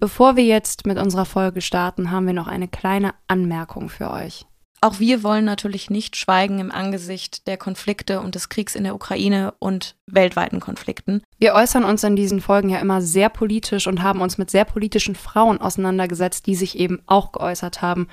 Bevor wir jetzt mit unserer Folge starten, haben wir noch eine kleine Anmerkung für euch. Auch wir wollen natürlich nicht schweigen im Angesicht der Konflikte und des Kriegs in der Ukraine und weltweiten Konflikten. Wir äußern uns in diesen Folgen ja immer sehr politisch und haben uns mit sehr politischen Frauen auseinandergesetzt, die sich eben auch geäußert haben.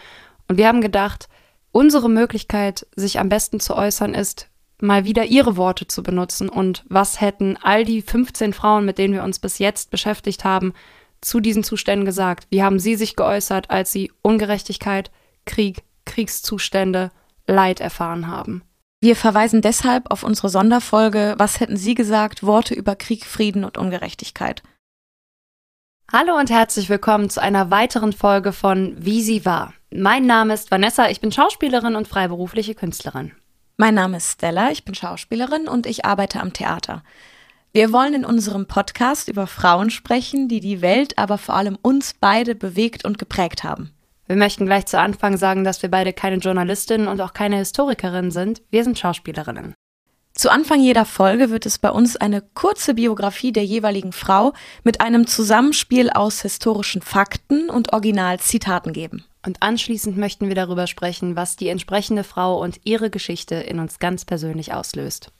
Und wir haben gedacht, unsere Möglichkeit, sich am besten zu äußern, ist, mal wieder ihre Worte zu benutzen und was hätten all die 15 Frauen, mit denen wir uns bis jetzt beschäftigt haben, zu diesen Zuständen gesagt? Wie haben Sie sich geäußert, als Sie Ungerechtigkeit, Krieg, Kriegszustände, Leid erfahren haben? Wir verweisen deshalb auf unsere Sonderfolge Was hätten Sie gesagt? Worte über Krieg, Frieden und Ungerechtigkeit. Hallo und herzlich willkommen zu einer weiteren Folge von Wie sie war. Mein Name ist Vanessa, ich bin Schauspielerin und freiberufliche Künstlerin. Mein Name ist Stella, ich bin Schauspielerin und ich arbeite am Theater. Wir wollen in unserem Podcast über Frauen sprechen, die die Welt, aber vor allem uns beide bewegt und geprägt haben. Wir möchten gleich zu Anfang sagen, dass wir beide keine Journalistinnen und auch keine Historikerinnen sind. Wir sind Schauspielerinnen. Zu Anfang jeder Folge wird es bei uns eine kurze Biografie der jeweiligen Frau mit einem Zusammenspiel aus historischen Fakten und Originalzitaten geben. Und anschließend möchten wir darüber sprechen, was die entsprechende Frau und ihre Geschichte in uns ganz persönlich auslöst.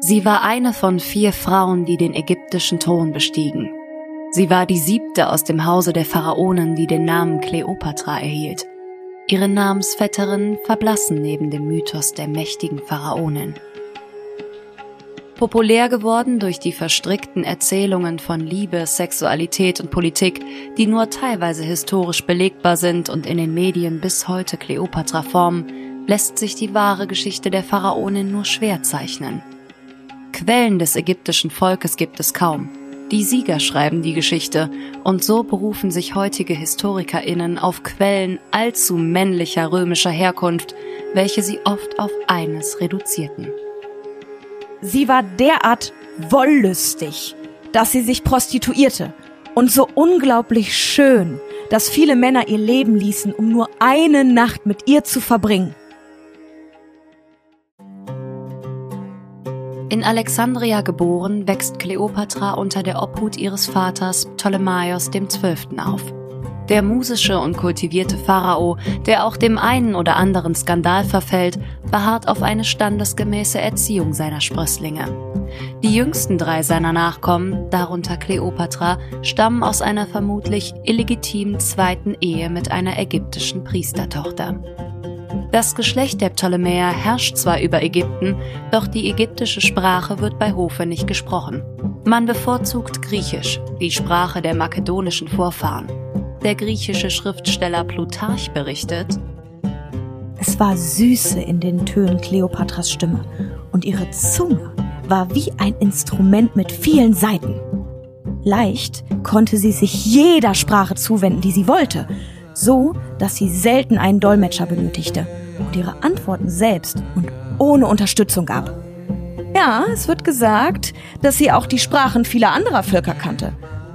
Sie war eine von vier Frauen, die den ägyptischen Thron bestiegen. Sie war die siebte aus dem Hause der Pharaonen, die den Namen Kleopatra erhielt. Ihre Namensvetterinnen verblassen neben dem Mythos der mächtigen Pharaonin populär geworden durch die verstrickten Erzählungen von Liebe, Sexualität und Politik, die nur teilweise historisch belegbar sind und in den Medien bis heute Kleopatra formen, lässt sich die wahre Geschichte der Pharaonin nur schwer zeichnen. Quellen des ägyptischen Volkes gibt es kaum. Die Sieger schreiben die Geschichte und so berufen sich heutige Historikerinnen auf Quellen allzu männlicher römischer Herkunft, welche sie oft auf eines reduzierten. Sie war derart wollüstig, dass sie sich prostituierte und so unglaublich schön, dass viele Männer ihr Leben ließen, um nur eine Nacht mit ihr zu verbringen. In Alexandria geboren, wächst Kleopatra unter der Obhut ihres Vaters Ptolemaios XII. auf der musische und kultivierte Pharao, der auch dem einen oder anderen Skandal verfällt, beharrt auf eine standesgemäße Erziehung seiner Sprösslinge. Die jüngsten drei seiner Nachkommen, darunter Kleopatra, stammen aus einer vermutlich illegitimen zweiten Ehe mit einer ägyptischen Priestertochter. Das Geschlecht der Ptolemäer herrscht zwar über Ägypten, doch die ägyptische Sprache wird bei Hofe nicht gesprochen. Man bevorzugt Griechisch, die Sprache der makedonischen Vorfahren. Der griechische Schriftsteller Plutarch berichtet, es war Süße in den Tönen Kleopatras Stimme und ihre Zunge war wie ein Instrument mit vielen Saiten. Leicht konnte sie sich jeder Sprache zuwenden, die sie wollte, so dass sie selten einen Dolmetscher benötigte und ihre Antworten selbst und ohne Unterstützung gab. Ja, es wird gesagt, dass sie auch die Sprachen vieler anderer Völker kannte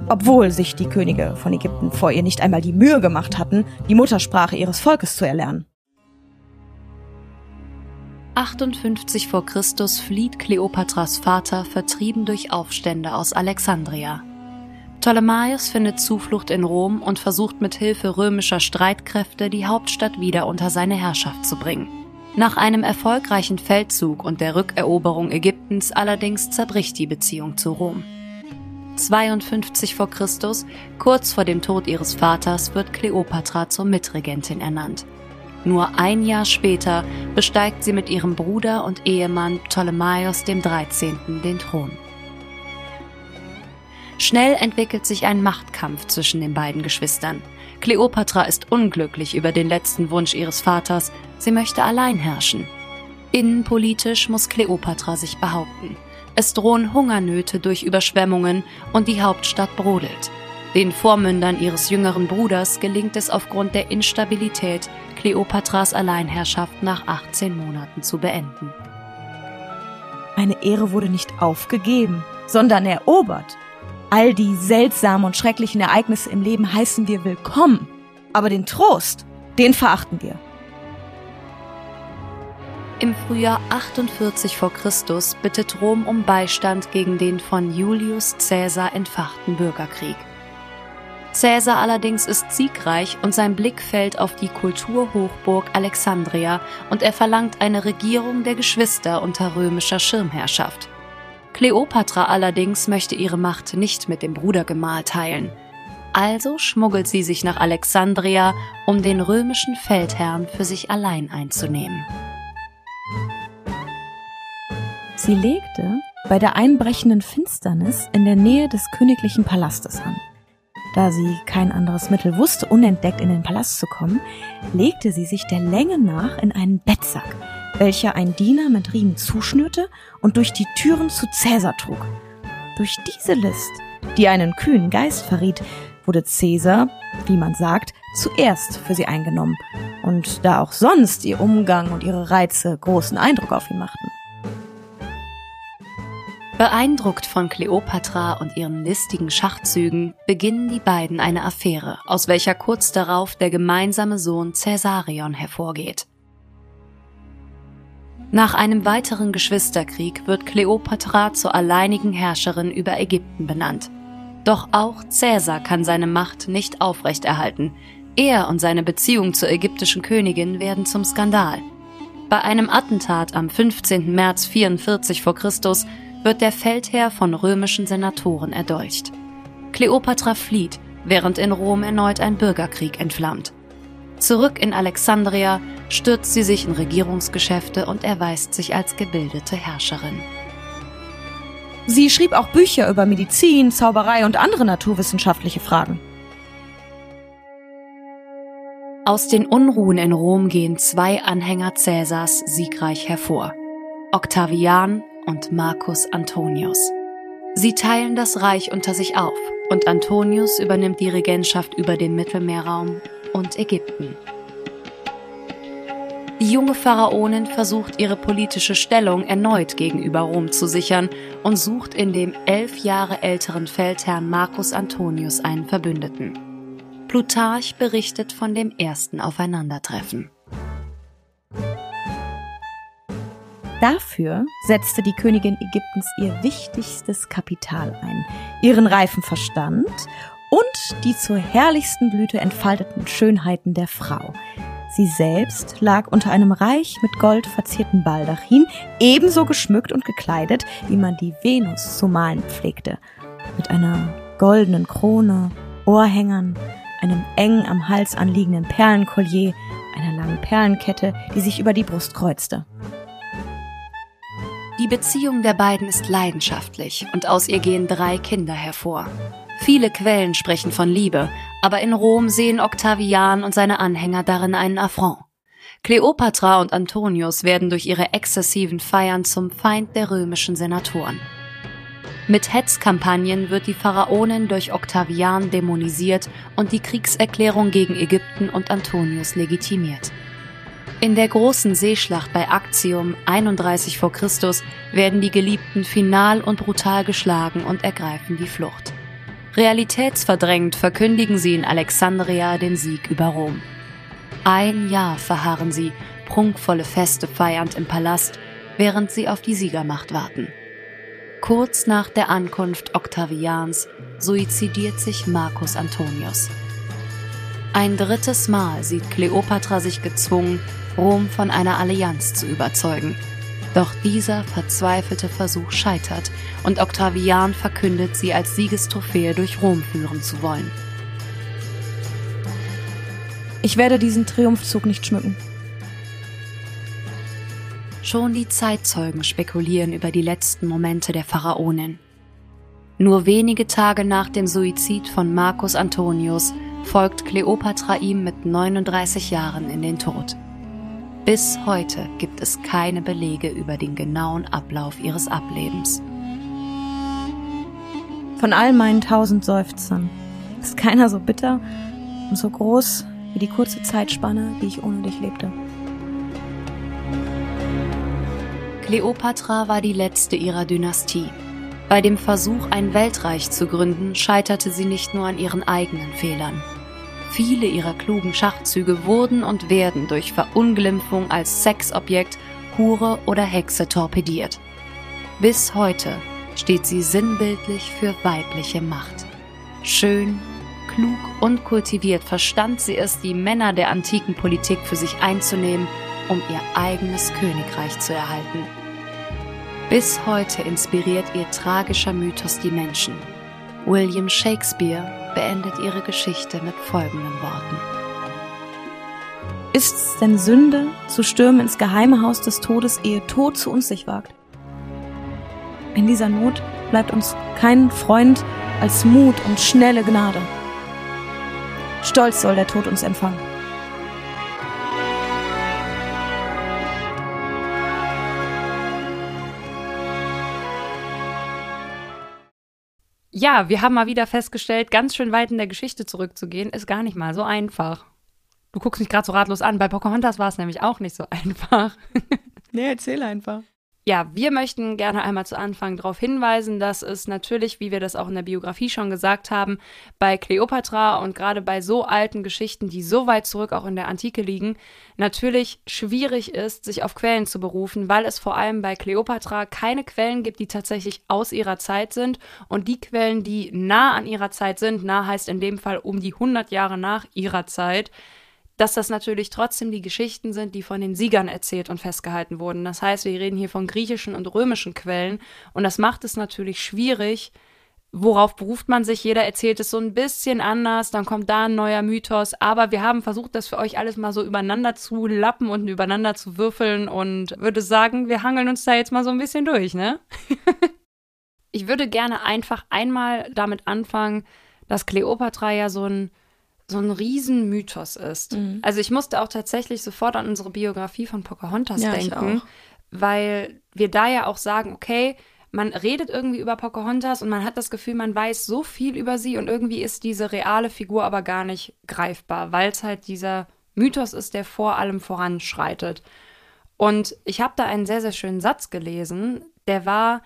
obwohl sich die Könige von Ägypten vor ihr nicht einmal die Mühe gemacht hatten, die Muttersprache ihres Volkes zu erlernen. 58 vor Christus flieht Kleopatras Vater vertrieben durch Aufstände aus Alexandria. Ptolemaios findet Zuflucht in Rom und versucht mit Hilfe römischer Streitkräfte die Hauptstadt wieder unter seine Herrschaft zu bringen. Nach einem erfolgreichen Feldzug und der Rückeroberung Ägyptens allerdings zerbricht die Beziehung zu Rom. 52 vor Christus, kurz vor dem Tod ihres Vaters, wird Kleopatra zur Mitregentin ernannt. Nur ein Jahr später besteigt sie mit ihrem Bruder und Ehemann Ptolemaios XIII. den Thron. Schnell entwickelt sich ein Machtkampf zwischen den beiden Geschwistern. Kleopatra ist unglücklich über den letzten Wunsch ihres Vaters, sie möchte allein herrschen. Innenpolitisch muss Kleopatra sich behaupten. Es drohen Hungernöte durch Überschwemmungen und die Hauptstadt brodelt. Den Vormündern ihres jüngeren Bruders gelingt es aufgrund der Instabilität, Kleopatras Alleinherrschaft nach 18 Monaten zu beenden. Meine Ehre wurde nicht aufgegeben, sondern erobert. All die seltsamen und schrecklichen Ereignisse im Leben heißen wir willkommen. Aber den Trost, den verachten wir. Im Frühjahr 48 v. Chr. bittet Rom um Beistand gegen den von Julius Caesar entfachten Bürgerkrieg. Caesar allerdings ist siegreich und sein Blick fällt auf die Kulturhochburg Alexandria und er verlangt eine Regierung der Geschwister unter römischer Schirmherrschaft. Kleopatra allerdings möchte ihre Macht nicht mit dem Brudergemahl teilen. Also schmuggelt sie sich nach Alexandria, um den römischen Feldherrn für sich allein einzunehmen. Sie legte bei der einbrechenden Finsternis in der Nähe des königlichen Palastes an. Da sie kein anderes Mittel wusste, unentdeckt in den Palast zu kommen, legte sie sich der Länge nach in einen Bettsack, welcher ein Diener mit Riemen zuschnürte und durch die Türen zu Cäsar trug. Durch diese List, die einen kühnen Geist verriet, wurde Cäsar, wie man sagt, zuerst für sie eingenommen und da auch sonst ihr Umgang und ihre Reize großen Eindruck auf ihn machten. Beeindruckt von Kleopatra und ihren listigen Schachzügen beginnen die beiden eine Affäre, aus welcher kurz darauf der gemeinsame Sohn Caesarion hervorgeht. Nach einem weiteren Geschwisterkrieg wird Kleopatra zur alleinigen Herrscherin über Ägypten benannt. Doch auch Caesar kann seine Macht nicht aufrechterhalten. Er und seine Beziehung zur ägyptischen Königin werden zum Skandal. Bei einem Attentat am 15. März 44 v. Chr wird der Feldherr von römischen Senatoren erdolcht. Kleopatra flieht, während in Rom erneut ein Bürgerkrieg entflammt. Zurück in Alexandria stürzt sie sich in Regierungsgeschäfte und erweist sich als gebildete Herrscherin. Sie schrieb auch Bücher über Medizin, Zauberei und andere naturwissenschaftliche Fragen. Aus den Unruhen in Rom gehen zwei Anhänger Cäsars siegreich hervor. Octavian und Marcus Antonius. Sie teilen das Reich unter sich auf und Antonius übernimmt die Regentschaft über den Mittelmeerraum und Ägypten. Die junge Pharaonin versucht ihre politische Stellung erneut gegenüber Rom zu sichern und sucht in dem elf Jahre älteren Feldherrn Marcus Antonius einen Verbündeten. Plutarch berichtet von dem ersten Aufeinandertreffen. Dafür setzte die Königin Ägyptens ihr wichtigstes Kapital ein, ihren reifen Verstand und die zur herrlichsten Blüte entfalteten Schönheiten der Frau. Sie selbst lag unter einem reich mit Gold verzierten Baldachin, ebenso geschmückt und gekleidet, wie man die Venus zu malen pflegte, mit einer goldenen Krone, Ohrhängern, einem eng am Hals anliegenden Perlenkollier, einer langen Perlenkette, die sich über die Brust kreuzte. Die Beziehung der beiden ist leidenschaftlich und aus ihr gehen drei Kinder hervor. Viele Quellen sprechen von Liebe, aber in Rom sehen Octavian und seine Anhänger darin einen Affront. Kleopatra und Antonius werden durch ihre exzessiven Feiern zum Feind der römischen Senatoren. Mit Hetzkampagnen wird die Pharaonin durch Octavian dämonisiert und die Kriegserklärung gegen Ägypten und Antonius legitimiert. In der großen Seeschlacht bei Actium 31 v. Chr. werden die Geliebten final und brutal geschlagen und ergreifen die Flucht. Realitätsverdrängt verkündigen sie in Alexandria den Sieg über Rom. Ein Jahr verharren sie, prunkvolle Feste feiernd im Palast, während sie auf die Siegermacht warten. Kurz nach der Ankunft Octavians suizidiert sich Marcus Antonius. Ein drittes Mal sieht Kleopatra sich gezwungen, Rom von einer Allianz zu überzeugen. Doch dieser verzweifelte Versuch scheitert und Octavian verkündet, sie als Siegestrophäe durch Rom führen zu wollen. Ich werde diesen Triumphzug nicht schmücken. Schon die Zeitzeugen spekulieren über die letzten Momente der Pharaonin. Nur wenige Tage nach dem Suizid von Marcus Antonius folgt Kleopatra ihm mit 39 Jahren in den Tod. Bis heute gibt es keine Belege über den genauen Ablauf ihres Ablebens. Von all meinen tausend Seufzern ist keiner so bitter und so groß wie die kurze Zeitspanne, die ich ohne dich lebte. Kleopatra war die letzte ihrer Dynastie. Bei dem Versuch, ein Weltreich zu gründen, scheiterte sie nicht nur an ihren eigenen Fehlern. Viele ihrer klugen Schachzüge wurden und werden durch Verunglimpfung als Sexobjekt, Hure oder Hexe torpediert. Bis heute steht sie sinnbildlich für weibliche Macht. Schön, klug und kultiviert verstand sie es, die Männer der antiken Politik für sich einzunehmen, um ihr eigenes Königreich zu erhalten. Bis heute inspiriert ihr tragischer Mythos die Menschen. William Shakespeare beendet ihre Geschichte mit folgenden Worten. Ist es denn Sünde, zu stürmen ins geheime Haus des Todes, ehe Tod zu uns sich wagt? In dieser Not bleibt uns kein Freund als Mut und schnelle Gnade. Stolz soll der Tod uns empfangen. Ja, wir haben mal wieder festgestellt, ganz schön weit in der Geschichte zurückzugehen, ist gar nicht mal so einfach. Du guckst mich gerade so ratlos an. Bei Pocahontas war es nämlich auch nicht so einfach. nee, erzähl einfach. Ja, wir möchten gerne einmal zu Anfang darauf hinweisen, dass es natürlich, wie wir das auch in der Biografie schon gesagt haben, bei Kleopatra und gerade bei so alten Geschichten, die so weit zurück auch in der Antike liegen, natürlich schwierig ist, sich auf Quellen zu berufen, weil es vor allem bei Kleopatra keine Quellen gibt, die tatsächlich aus ihrer Zeit sind. Und die Quellen, die nah an ihrer Zeit sind, nah heißt in dem Fall um die 100 Jahre nach ihrer Zeit, dass das natürlich trotzdem die Geschichten sind, die von den Siegern erzählt und festgehalten wurden. Das heißt, wir reden hier von griechischen und römischen Quellen und das macht es natürlich schwierig. Worauf beruft man sich? Jeder erzählt es so ein bisschen anders, dann kommt da ein neuer Mythos. Aber wir haben versucht, das für euch alles mal so übereinander zu lappen und übereinander zu würfeln und würde sagen, wir hangeln uns da jetzt mal so ein bisschen durch, ne? ich würde gerne einfach einmal damit anfangen, dass Kleopatra ja so ein so ein Riesenmythos ist. Mhm. Also ich musste auch tatsächlich sofort an unsere Biografie von Pocahontas ja, denken, weil wir da ja auch sagen, okay, man redet irgendwie über Pocahontas und man hat das Gefühl, man weiß so viel über sie und irgendwie ist diese reale Figur aber gar nicht greifbar, weil es halt dieser Mythos ist, der vor allem voranschreitet. Und ich habe da einen sehr, sehr schönen Satz gelesen, der war,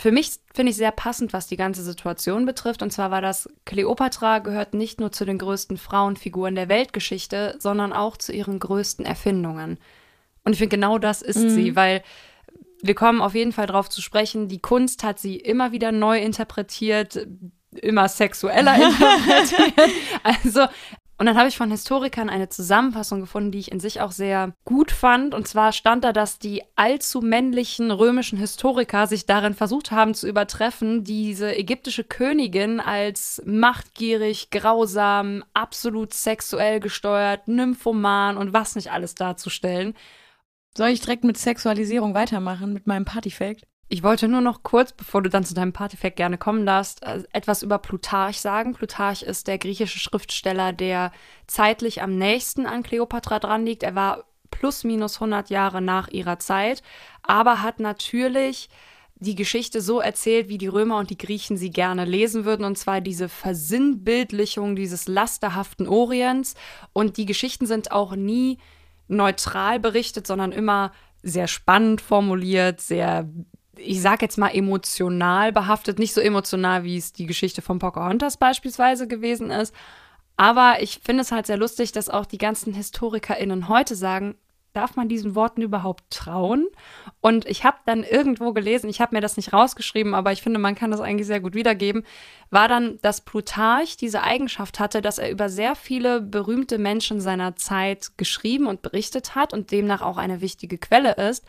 für mich finde ich sehr passend, was die ganze Situation betrifft. Und zwar war das, Kleopatra gehört nicht nur zu den größten Frauenfiguren der Weltgeschichte, sondern auch zu ihren größten Erfindungen. Und ich finde, genau das ist mhm. sie, weil wir kommen auf jeden Fall darauf zu sprechen, die Kunst hat sie immer wieder neu interpretiert, immer sexueller interpretiert. also und dann habe ich von Historikern eine Zusammenfassung gefunden, die ich in sich auch sehr gut fand. Und zwar stand da, dass die allzu männlichen römischen Historiker sich darin versucht haben zu übertreffen, diese ägyptische Königin als machtgierig, grausam, absolut sexuell gesteuert, nymphoman und was nicht alles darzustellen. Soll ich direkt mit Sexualisierung weitermachen, mit meinem Partyfact? Ich wollte nur noch kurz, bevor du dann zu deinem Partyfact gerne kommen darfst, äh, etwas über Plutarch sagen. Plutarch ist der griechische Schriftsteller, der zeitlich am nächsten an Kleopatra dran liegt. Er war plus minus 100 Jahre nach ihrer Zeit, aber hat natürlich die Geschichte so erzählt, wie die Römer und die Griechen sie gerne lesen würden, und zwar diese Versinnbildlichung dieses lasterhaften Orients. Und die Geschichten sind auch nie neutral berichtet, sondern immer sehr spannend formuliert, sehr ich sag jetzt mal emotional behaftet, nicht so emotional, wie es die Geschichte von Pocahontas beispielsweise gewesen ist. Aber ich finde es halt sehr lustig, dass auch die ganzen HistorikerInnen heute sagen, darf man diesen Worten überhaupt trauen? Und ich habe dann irgendwo gelesen, ich habe mir das nicht rausgeschrieben, aber ich finde, man kann das eigentlich sehr gut wiedergeben, war dann, dass Plutarch diese Eigenschaft hatte, dass er über sehr viele berühmte Menschen seiner Zeit geschrieben und berichtet hat und demnach auch eine wichtige Quelle ist,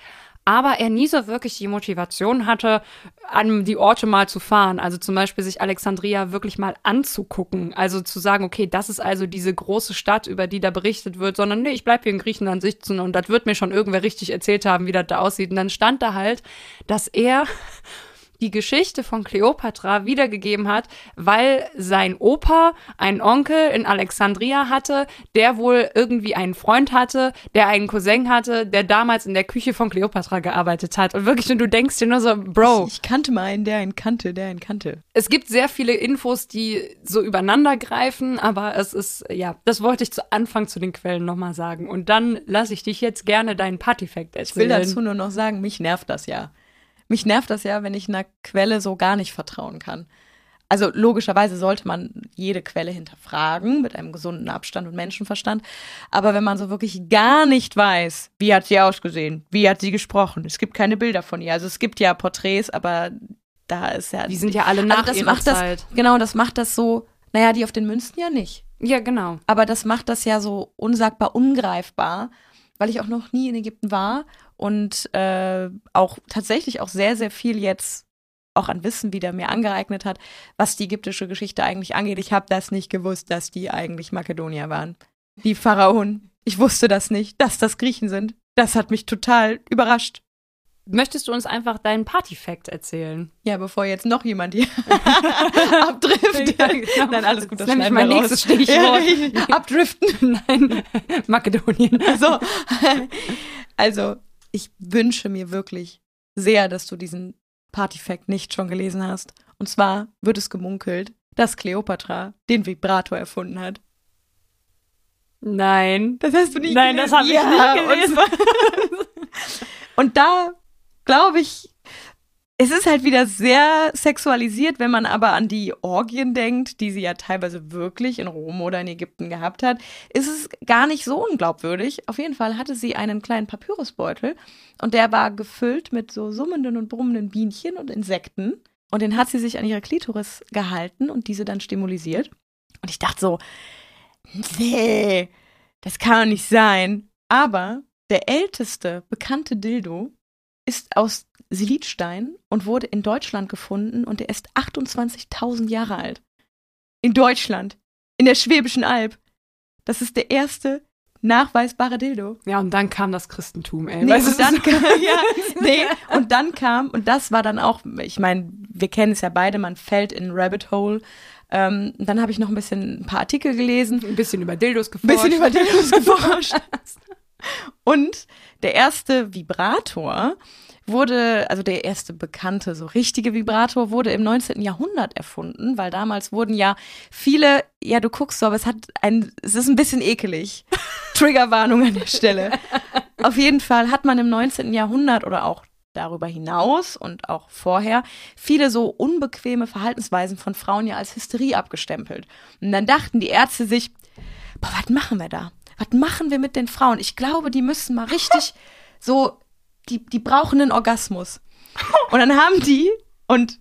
aber er nie so wirklich die Motivation hatte, an die Orte mal zu fahren. Also zum Beispiel sich Alexandria wirklich mal anzugucken. Also zu sagen, okay, das ist also diese große Stadt, über die da berichtet wird, sondern nee, ich bleib hier in Griechenland sitzen und das wird mir schon irgendwer richtig erzählt haben, wie das da aussieht. Und dann stand da halt, dass er die Geschichte von Kleopatra wiedergegeben hat, weil sein Opa einen Onkel in Alexandria hatte, der wohl irgendwie einen Freund hatte, der einen Cousin hatte, der damals in der Küche von Kleopatra gearbeitet hat. Und wirklich, und du denkst dir nur so, Bro. Ich, ich kannte mal einen, der einen kannte, der einen kannte. Es gibt sehr viele Infos, die so übereinander greifen, aber es ist, ja, das wollte ich zu Anfang zu den Quellen nochmal sagen. Und dann lasse ich dich jetzt gerne deinen Partyfact erzählen. Ich will dazu nur noch sagen, mich nervt das ja mich nervt das ja, wenn ich einer Quelle so gar nicht vertrauen kann. Also logischerweise sollte man jede Quelle hinterfragen mit einem gesunden Abstand und Menschenverstand. Aber wenn man so wirklich gar nicht weiß, wie hat sie ausgesehen, wie hat sie gesprochen, es gibt keine Bilder von ihr. Also es gibt ja Porträts, aber da ist ja. Die sind ja alle nach also das ihrer macht Zeit. Das, genau, das macht das so. Naja, die auf den Münzen ja nicht. Ja, genau. Aber das macht das ja so unsagbar ungreifbar, weil ich auch noch nie in Ägypten war und äh, auch tatsächlich auch sehr, sehr viel jetzt auch an Wissen wieder mir angeeignet hat, was die ägyptische Geschichte eigentlich angeht. Ich habe das nicht gewusst, dass die eigentlich Makedonier waren. Die Pharaonen. Ich wusste das nicht, dass das Griechen sind. Das hat mich total überrascht. Möchtest du uns einfach deinen Party-Fact erzählen? Ja, bevor jetzt noch jemand hier abdriftet. Ja, genau. Nein, alles gut, Das das ist mein raus. nächstes Stichwort. Abdriften. Nein, Makedonien. So. Also, ich wünsche mir wirklich sehr, dass du diesen Partyfact nicht schon gelesen hast. Und zwar wird es gemunkelt, dass Kleopatra den Vibrator erfunden hat. Nein. Das hast du nicht Nein, gelesen. das habe ich Ja, nicht gelesen. Und, und da glaube ich, es ist halt wieder sehr sexualisiert, wenn man aber an die Orgien denkt, die sie ja teilweise wirklich in Rom oder in Ägypten gehabt hat, ist es gar nicht so unglaubwürdig. Auf jeden Fall hatte sie einen kleinen Papyrusbeutel und der war gefüllt mit so summenden und brummenden Bienchen und Insekten. Und den hat sie sich an ihre Klitoris gehalten und diese dann stimulisiert. Und ich dachte so, nee, das kann doch nicht sein. Aber der älteste bekannte Dildo ist aus Silitstein und wurde in Deutschland gefunden und er ist 28.000 Jahre alt. In Deutschland, in der Schwäbischen Alb. Das ist der erste nachweisbare Dildo. Ja, und dann kam das Christentum, ey. Nee, Weißt und, dann so- kam, ja, nee, und dann kam, und das war dann auch, ich meine, wir kennen es ja beide, man fällt in ein Rabbit Hole. Ähm, dann habe ich noch ein bisschen ein paar Artikel gelesen, ein bisschen über Dildos ein geforscht. bisschen über Dildos geforscht. Und der erste Vibrator wurde, also der erste bekannte, so richtige Vibrator wurde im 19. Jahrhundert erfunden, weil damals wurden ja viele, ja, du guckst so, aber es hat ein, es ist ein bisschen ekelig. Triggerwarnung an der Stelle. Auf jeden Fall hat man im 19. Jahrhundert oder auch darüber hinaus und auch vorher viele so unbequeme Verhaltensweisen von Frauen ja als Hysterie abgestempelt. Und dann dachten die Ärzte sich, boah, was machen wir da? Was machen wir mit den Frauen? Ich glaube, die müssen mal richtig so, die, die brauchen einen Orgasmus. Und dann haben die, und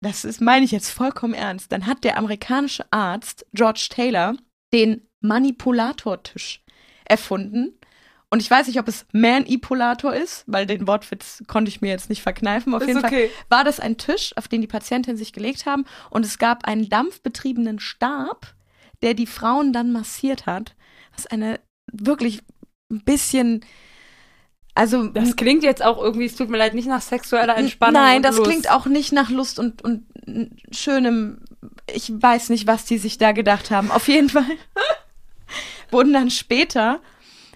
das ist, meine ich jetzt vollkommen ernst, dann hat der amerikanische Arzt George Taylor den Manipulatortisch erfunden. Und ich weiß nicht, ob es Manipulator ist, weil den Wortwitz konnte ich mir jetzt nicht verkneifen. Auf Ist jeden okay. Fall war das ein Tisch, auf den die Patientin sich gelegt haben. Und es gab einen dampfbetriebenen Stab, der die Frauen dann massiert hat. Was eine wirklich ein bisschen, also Das klingt jetzt auch irgendwie, es tut mir leid, nicht nach sexueller Entspannung. Nein, das Lust. klingt auch nicht nach Lust und, und schönem. Ich weiß nicht, was die sich da gedacht haben. Auf jeden Fall wurden dann später,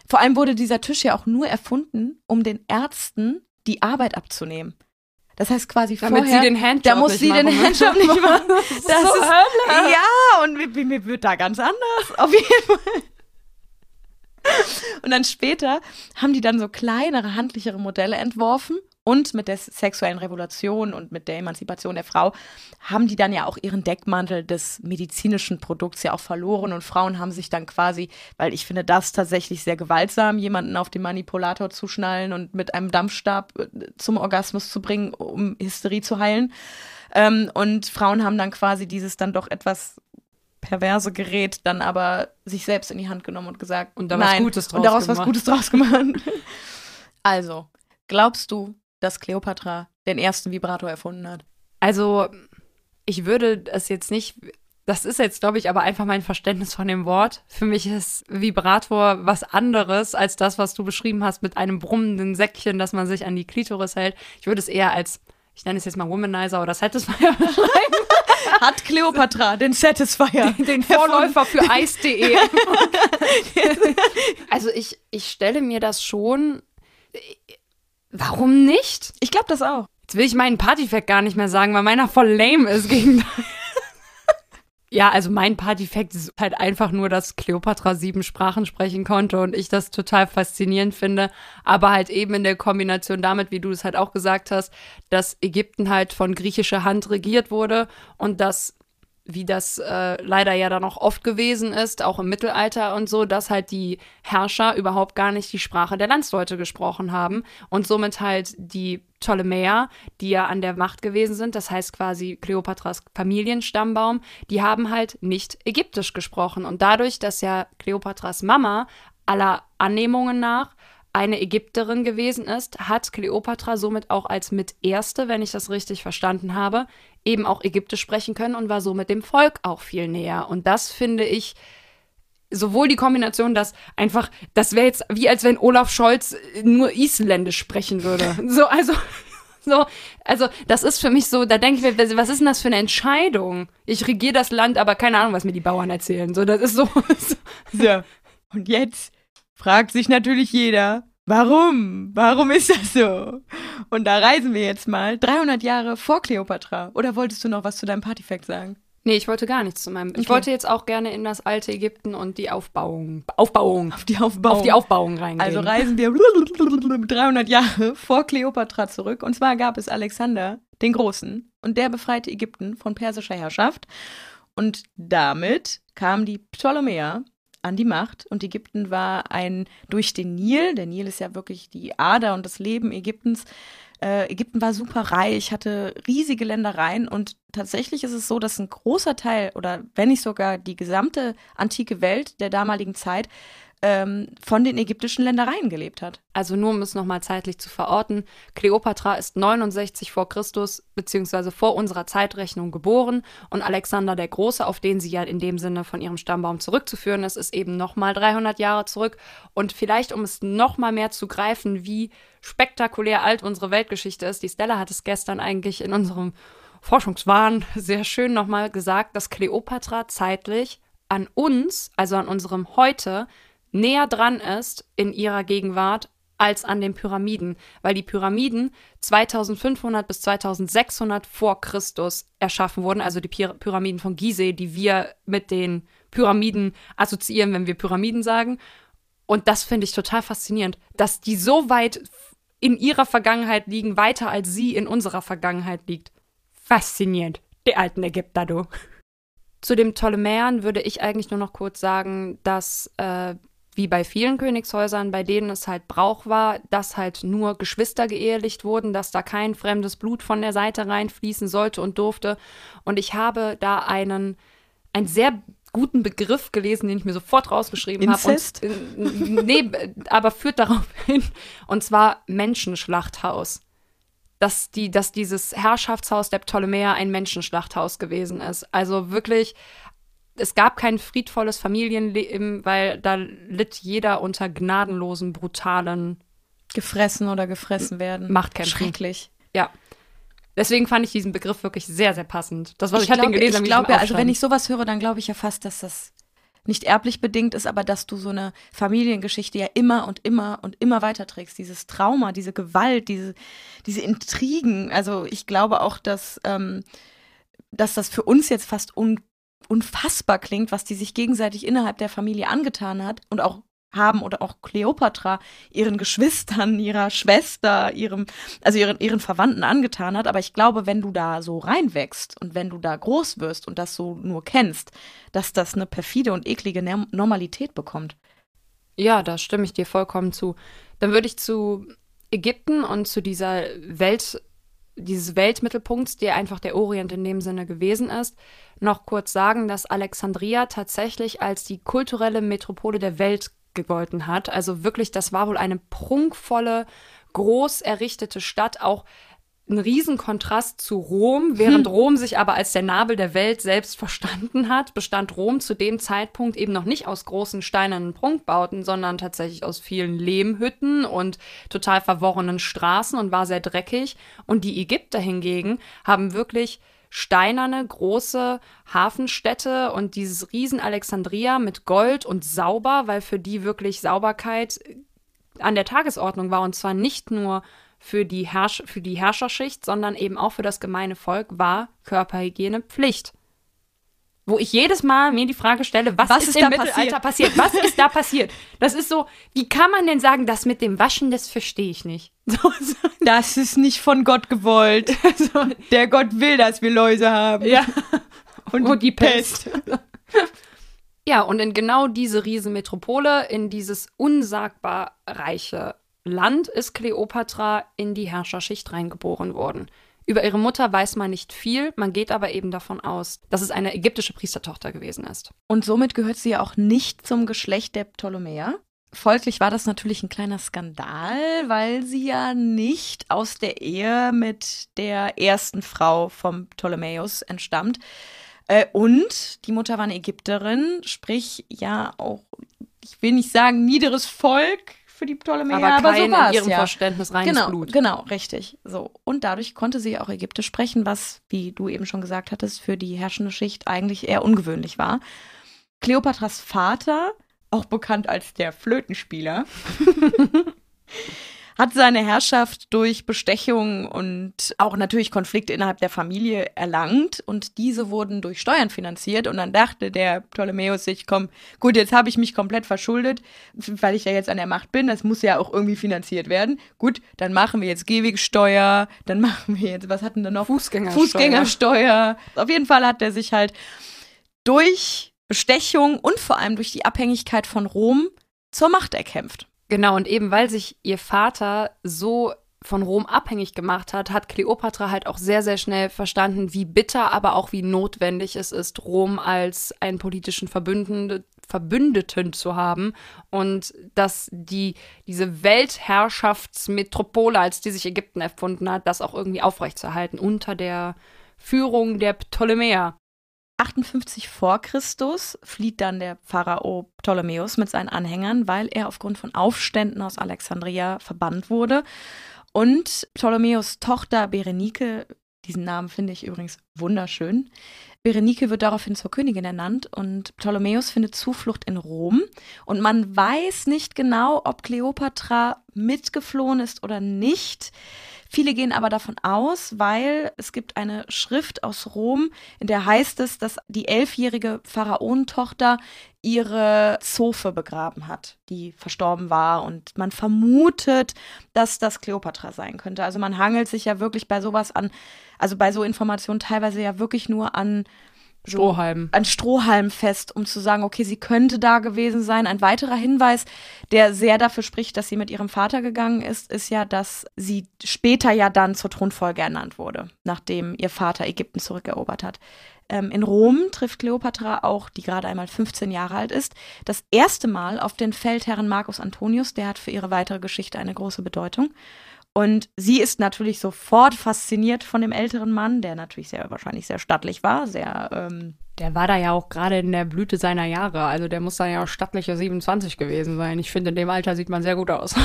vor allem wurde dieser Tisch ja auch nur erfunden, um den Ärzten die Arbeit abzunehmen. Das heißt quasi Damit vorher, sie den Handjob da muss sie den machen. Handjob nicht machen. Das ist Das so ist-. Ja, und mir, mir wird da ganz anders. Auf jeden Fall. Und dann später haben die dann so kleinere, handlichere Modelle entworfen. Und mit der sexuellen Revolution und mit der Emanzipation der Frau haben die dann ja auch ihren Deckmantel des medizinischen Produkts ja auch verloren. Und Frauen haben sich dann quasi, weil ich finde das tatsächlich sehr gewaltsam, jemanden auf den Manipulator zu schnallen und mit einem Dampfstab äh, zum Orgasmus zu bringen, um Hysterie zu heilen. Ähm, und Frauen haben dann quasi dieses dann doch etwas perverse Gerät dann aber sich selbst in die Hand genommen und gesagt, Und da was nein, Gutes draus und daraus was gemacht. Gutes draus gemacht. also, glaubst du, dass Kleopatra den ersten Vibrator erfunden hat? Also, ich würde es jetzt nicht. Das ist jetzt, glaube ich, aber einfach mein Verständnis von dem Wort. Für mich ist Vibrator was anderes als das, was du beschrieben hast mit einem brummenden Säckchen, das man sich an die Klitoris hält. Ich würde es eher als, ich nenne es jetzt mal Womanizer oder Satisfier beschreiben, Hat Kleopatra den Satisfier? den Vorläufer für Eis.de. also ich, ich stelle mir das schon. Warum nicht? Ich glaube das auch. Jetzt will ich meinen Partyfact gar nicht mehr sagen, weil meiner voll lame ist gegen Ja, also mein Partyfact ist halt einfach nur, dass Cleopatra sieben Sprachen sprechen konnte und ich das total faszinierend finde. Aber halt eben in der Kombination damit, wie du es halt auch gesagt hast, dass Ägypten halt von griechischer Hand regiert wurde und dass wie das äh, leider ja dann auch oft gewesen ist, auch im Mittelalter und so, dass halt die Herrscher überhaupt gar nicht die Sprache der Landsleute gesprochen haben und somit halt die Ptolemäer, die ja an der Macht gewesen sind, das heißt quasi Kleopatras Familienstammbaum, die haben halt nicht Ägyptisch gesprochen. Und dadurch, dass ja Kleopatras Mama aller Annehmungen nach eine Ägypterin gewesen ist, hat Kleopatra somit auch als mit erste, wenn ich das richtig verstanden habe, eben auch Ägyptisch sprechen können und war somit dem Volk auch viel näher. Und das finde ich sowohl die Kombination, dass einfach, das wäre jetzt wie als wenn Olaf Scholz nur Isländisch sprechen würde. So, also. So, also das ist für mich so, da denke ich mir, was ist denn das für eine Entscheidung? Ich regiere das Land, aber keine Ahnung, was mir die Bauern erzählen. So, das ist so. so. Und jetzt fragt sich natürlich jeder, Warum? Warum ist das so? Und da reisen wir jetzt mal 300 Jahre vor Kleopatra. Oder wolltest du noch was zu deinem Partyfact sagen? Nee, ich wollte gar nichts zu meinem. Okay. Ich wollte jetzt auch gerne in das alte Ägypten und die Aufbauung, Aufbauung, auf die Aufbauung, auf die Aufbauung reingehen. Also reisen wir 300 Jahre vor Kleopatra zurück. Und zwar gab es Alexander den Großen und der befreite Ägypten von persischer Herrschaft. Und damit kamen die Ptolemäer an die Macht und Ägypten war ein durch den Nil, der Nil ist ja wirklich die Ader und das Leben Ägyptens. Äh, Ägypten war super reich, hatte riesige Ländereien und tatsächlich ist es so, dass ein großer Teil oder wenn nicht sogar die gesamte antike Welt der damaligen Zeit ähm, von den ägyptischen Ländereien gelebt hat. Also nur um es nochmal zeitlich zu verorten, Kleopatra ist 69 vor Christus beziehungsweise vor unserer Zeitrechnung geboren und Alexander der Große, auf den sie ja in dem Sinne von ihrem Stammbaum zurückzuführen ist, ist eben nochmal 300 Jahre zurück. Und vielleicht, um es nochmal mehr zu greifen, wie spektakulär alt unsere Weltgeschichte ist, die Stella hat es gestern eigentlich in unserem Forschungswahn sehr schön nochmal gesagt, dass Kleopatra zeitlich an uns, also an unserem Heute, näher dran ist in ihrer Gegenwart als an den Pyramiden, weil die Pyramiden 2500 bis 2600 vor Christus erschaffen wurden, also die Pyramiden von Gizeh, die wir mit den Pyramiden assoziieren, wenn wir Pyramiden sagen. Und das finde ich total faszinierend, dass die so weit in ihrer Vergangenheit liegen, weiter als sie in unserer Vergangenheit liegt. Faszinierend. Die alten Ägypter, du. Zu den Ptolemäern würde ich eigentlich nur noch kurz sagen, dass äh, wie bei vielen Königshäusern, bei denen es halt Brauch war, dass halt nur Geschwister geehelicht wurden, dass da kein fremdes Blut von der Seite reinfließen sollte und durfte. Und ich habe da einen, einen sehr guten Begriff gelesen, den ich mir sofort rausgeschrieben habe. Incest? nee, aber führt darauf hin. Und zwar Menschenschlachthaus. Dass, die, dass dieses Herrschaftshaus der Ptolemäer ein Menschenschlachthaus gewesen ist. Also wirklich es gab kein friedvolles Familienleben, weil da litt jeder unter gnadenlosen, brutalen gefressen oder gefressen werden. Machtkämpfen. Schrecklich. Ja. Deswegen fand ich diesen Begriff wirklich sehr, sehr passend. Das, was ich, ich hatte gelesen habe, ich glaube ja, also wenn ich sowas höre, dann glaube ich ja fast, dass das nicht erblich bedingt ist, aber dass du so eine Familiengeschichte ja immer und immer und immer weiterträgst. Dieses Trauma, diese Gewalt, diese, diese Intrigen. Also ich glaube auch, dass, ähm, dass das für uns jetzt fast un unfassbar klingt, was die sich gegenseitig innerhalb der Familie angetan hat und auch haben oder auch Kleopatra ihren Geschwistern, ihrer Schwester, ihrem, also ihren, ihren Verwandten angetan hat. Aber ich glaube, wenn du da so reinwächst und wenn du da groß wirst und das so nur kennst, dass das eine perfide und eklige Normalität bekommt. Ja, da stimme ich dir vollkommen zu. Dann würde ich zu Ägypten und zu dieser Welt dieses Weltmittelpunkts, der einfach der Orient in dem Sinne gewesen ist, noch kurz sagen, dass Alexandria tatsächlich als die kulturelle Metropole der Welt gegolten hat. Also wirklich, das war wohl eine prunkvolle, groß errichtete Stadt, auch ein Riesenkontrast zu Rom. Während hm. Rom sich aber als der Nabel der Welt selbst verstanden hat, bestand Rom zu dem Zeitpunkt eben noch nicht aus großen steinernen Prunkbauten, sondern tatsächlich aus vielen Lehmhütten und total verworrenen Straßen und war sehr dreckig. Und die Ägypter hingegen haben wirklich steinerne, große Hafenstädte und dieses Riesen Alexandria mit Gold und sauber, weil für die wirklich Sauberkeit an der Tagesordnung war und zwar nicht nur für die, Herrsch für die Herrscherschicht, sondern eben auch für das gemeine Volk war Körperhygiene Pflicht. wo ich jedes Mal mir die Frage stelle, was, Was ist, ist im da Mittelalter passiert? Was ist da passiert? Das ist so, wie kann man denn sagen, das mit dem Waschen, das verstehe ich nicht. So, so, Das ist nicht von Gott gewollt. Der Gott will, dass wir Läuse haben. ja. Und Und die Pest. Ja, und in genau diese Riesenmetropole, in dieses unsagbar reiche Land ist Kleopatra in die Herrscherschicht reingeboren worden. Über ihre Mutter weiß man nicht viel, man geht aber eben davon aus, dass es eine ägyptische Priestertochter gewesen ist. Und somit gehört sie ja auch nicht zum Geschlecht der Ptolemäer. Folglich war das natürlich ein kleiner Skandal, weil sie ja nicht aus der Ehe mit der ersten Frau vom Ptolemäus entstammt. Äh, Und die Mutter war eine Ägypterin, sprich ja auch, ich will nicht sagen niederes Volk für die Ptolemäer, aber aber, kein so war in ihrem ja. Verständnis reines genau, Blut. Genau, richtig. So. Und dadurch konnte sie auch Ägyptisch sprechen, was, wie du eben schon gesagt hattest, für die herrschende Schicht eigentlich eher ungewöhnlich war. Kleopatras Vater, auch bekannt als der Flötenspieler, hat seine Herrschaft durch Bestechung und auch natürlich Konflikte innerhalb der Familie erlangt und diese wurden durch Steuern finanziert und dann dachte der Ptolemäus sich, komm, gut, jetzt habe ich mich komplett verschuldet, weil ich ja jetzt an der Macht bin, das muss ja auch irgendwie finanziert werden. Gut, dann machen wir jetzt Gehwegsteuer, dann machen wir jetzt, was hatten wir noch? Fußgängersteuer. Fußgängersteuer. Auf jeden Fall hat er sich halt durch Bestechung und vor allem durch die Abhängigkeit von Rom zur Macht erkämpft. Genau, und eben weil sich ihr Vater so von Rom abhängig gemacht hat, hat Kleopatra halt auch sehr, sehr schnell verstanden, wie bitter, aber auch wie notwendig es ist, Rom als einen politischen Verbündeten, Verbündeten zu haben und dass die, diese Weltherrschaftsmetropole, als die sich Ägypten erfunden hat, das auch irgendwie aufrechtzuerhalten unter der Führung der Ptolemäer. 58 vor Christus flieht dann der Pharao Ptolemäus mit seinen Anhängern, weil er aufgrund von Aufständen aus Alexandria verbannt wurde. Und Ptolemäus Tochter Berenike, diesen Namen finde ich übrigens wunderschön, Berenike wird daraufhin zur Königin ernannt und Ptolemäus findet Zuflucht in Rom. Und man weiß nicht genau, ob Kleopatra mitgeflohen ist oder nicht. Viele gehen aber davon aus, weil es gibt eine Schrift aus Rom, in der heißt es, dass die elfjährige Pharaonentochter ihre Zofe begraben hat, die verstorben war. Und man vermutet, dass das Kleopatra sein könnte. Also man hangelt sich ja wirklich bei sowas an, also bei so Informationen teilweise ja wirklich nur an so Strohhalm. an Strohhalm fest, um zu sagen, okay, sie könnte da gewesen sein. Ein weiterer Hinweis, der sehr dafür spricht, dass sie mit ihrem Vater gegangen ist, ist ja, dass sie später ja dann zur Thronfolge ernannt wurde, nachdem ihr Vater Ägypten zurückerobert hat. Ähm, in Rom trifft Kleopatra auch, die gerade einmal 15 Jahre alt ist, das erste Mal auf den Feldherren Marcus Antonius. Der hat für ihre weitere Geschichte eine große Bedeutung. Und sie ist natürlich sofort fasziniert von dem älteren Mann, der natürlich sehr wahrscheinlich sehr stattlich war, sehr ähm, Der war da ja auch gerade in der Blüte seiner Jahre. Also der muss dann ja auch stattliche 27 gewesen sein. Ich finde, in dem Alter sieht man sehr gut aus.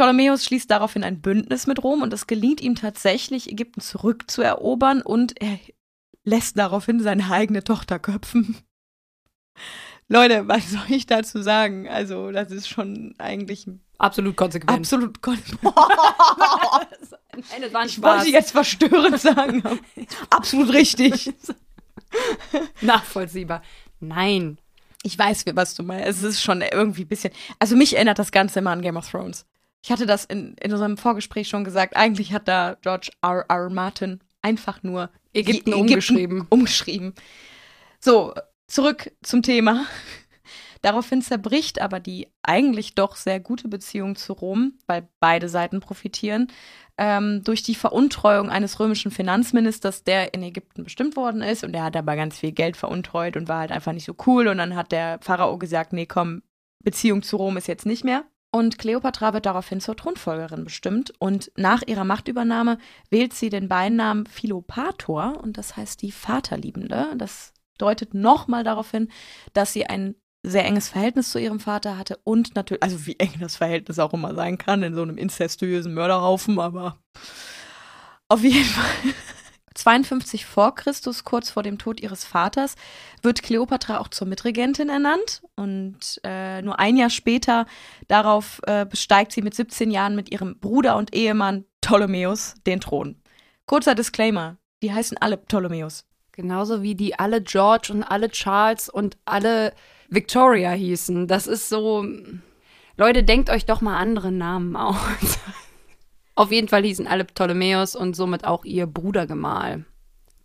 Ptolemäus schließt daraufhin ein Bündnis mit Rom und es gelingt ihm tatsächlich, Ägypten zurückzuerobern und er lässt daraufhin seine eigene Tochter köpfen. Leute, was soll ich dazu sagen? Also, das ist schon eigentlich Absolut konsequent. absolut. kon- Nein, das war ein Ich Spaß. wollte jetzt verstörend sagen. Absolut richtig. Nachvollziehbar. Nein. Ich weiß, was du meinst. Es ist schon irgendwie ein bisschen. Also, mich erinnert das Ganze immer an Game of Thrones. Ich hatte das in, in unserem Vorgespräch schon gesagt. Eigentlich hat da George R. R. Martin einfach nur Ägypten Je- umgeschrieben. umgeschrieben. So, zurück zum Thema. Daraufhin zerbricht aber die eigentlich doch sehr gute Beziehung zu Rom, weil beide Seiten profitieren, ähm, durch die Veruntreuung eines römischen Finanzministers, der in Ägypten bestimmt worden ist. Und der hat aber ganz viel Geld veruntreut und war halt einfach nicht so cool. Und dann hat der Pharao gesagt, nee, komm, Beziehung zu Rom ist jetzt nicht mehr. Und Kleopatra wird daraufhin zur Thronfolgerin bestimmt. Und nach ihrer Machtübernahme wählt sie den Beinamen Philopator. Und das heißt die Vaterliebende. Das deutet nochmal darauf hin, dass sie ein sehr enges Verhältnis zu ihrem Vater hatte und natürlich, also wie eng das Verhältnis auch immer sein kann in so einem incestuösen Mörderhaufen, aber auf jeden Fall. 52 vor Christus, kurz vor dem Tod ihres Vaters, wird Kleopatra auch zur Mitregentin ernannt und äh, nur ein Jahr später darauf äh, besteigt sie mit 17 Jahren mit ihrem Bruder und Ehemann Ptolemäus den Thron. Kurzer Disclaimer. Die heißen alle Ptolemäus. Genauso wie die alle George und alle Charles und alle Victoria hießen. Das ist so. Leute, denkt euch doch mal andere Namen aus. Auf jeden Fall hießen alle Ptolemäus und somit auch ihr Brudergemahl.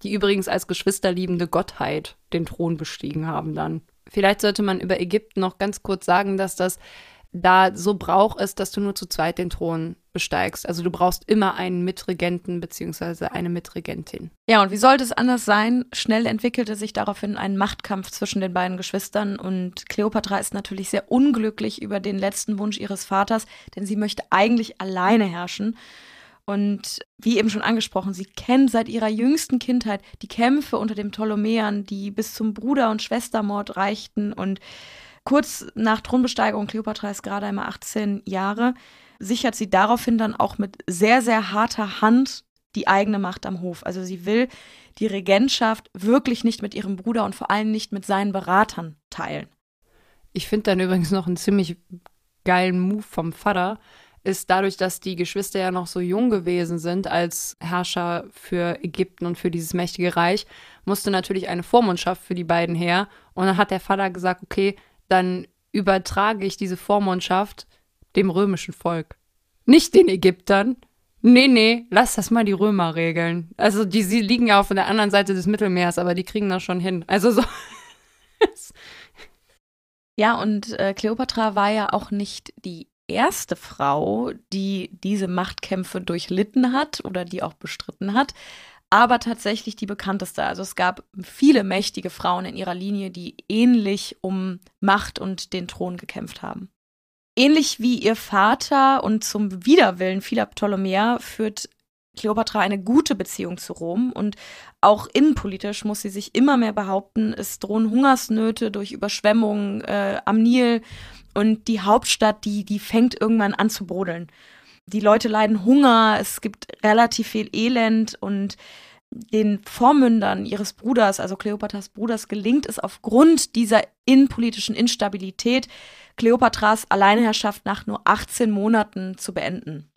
Die übrigens als geschwisterliebende Gottheit den Thron bestiegen haben dann. Vielleicht sollte man über Ägypten noch ganz kurz sagen, dass das da so Brauch ist, dass du nur zu zweit den Thron besteigst. Also du brauchst immer einen Mitregenten bzw. eine Mitregentin. Ja, und wie sollte es anders sein? Schnell entwickelte sich daraufhin ein Machtkampf zwischen den beiden Geschwistern und Kleopatra ist natürlich sehr unglücklich über den letzten Wunsch ihres Vaters, denn sie möchte eigentlich alleine herrschen. Und wie eben schon angesprochen, sie kennt seit ihrer jüngsten Kindheit die Kämpfe unter den Ptolemäern, die bis zum Bruder- und Schwestermord reichten und Kurz nach Thronbesteigerung, Kleopatra ist gerade einmal 18 Jahre, sichert sie daraufhin dann auch mit sehr, sehr harter Hand die eigene Macht am Hof. Also sie will die Regentschaft wirklich nicht mit ihrem Bruder und vor allem nicht mit seinen Beratern teilen. Ich finde dann übrigens noch einen ziemlich geilen Move vom Vater, ist dadurch, dass die Geschwister ja noch so jung gewesen sind als Herrscher für Ägypten und für dieses mächtige Reich, musste natürlich eine Vormundschaft für die beiden her. Und dann hat der Vater gesagt, okay, dann übertrage ich diese Vormundschaft dem römischen Volk. Nicht den Ägyptern. Nee, nee, lass das mal die Römer regeln. Also die sie liegen ja auf der anderen Seite des Mittelmeers, aber die kriegen das schon hin. Also so. ja, und äh, Kleopatra war ja auch nicht die erste Frau, die diese Machtkämpfe durchlitten hat oder die auch bestritten hat aber tatsächlich die bekannteste. Also es gab viele mächtige Frauen in ihrer Linie, die ähnlich um Macht und den Thron gekämpft haben. Ähnlich wie ihr Vater und zum Widerwillen vieler Ptolemäer führt Kleopatra eine gute Beziehung zu Rom und auch innenpolitisch muss sie sich immer mehr behaupten. Es drohen Hungersnöte durch Überschwemmungen äh, am Nil und die Hauptstadt, die, die fängt irgendwann an zu brodeln die Leute leiden Hunger, es gibt relativ viel Elend und den Vormündern ihres Bruders, also Kleopatras Bruders, gelingt es aufgrund dieser innenpolitischen Instabilität, Kleopatras Alleinherrschaft nach nur 18 Monaten zu beenden.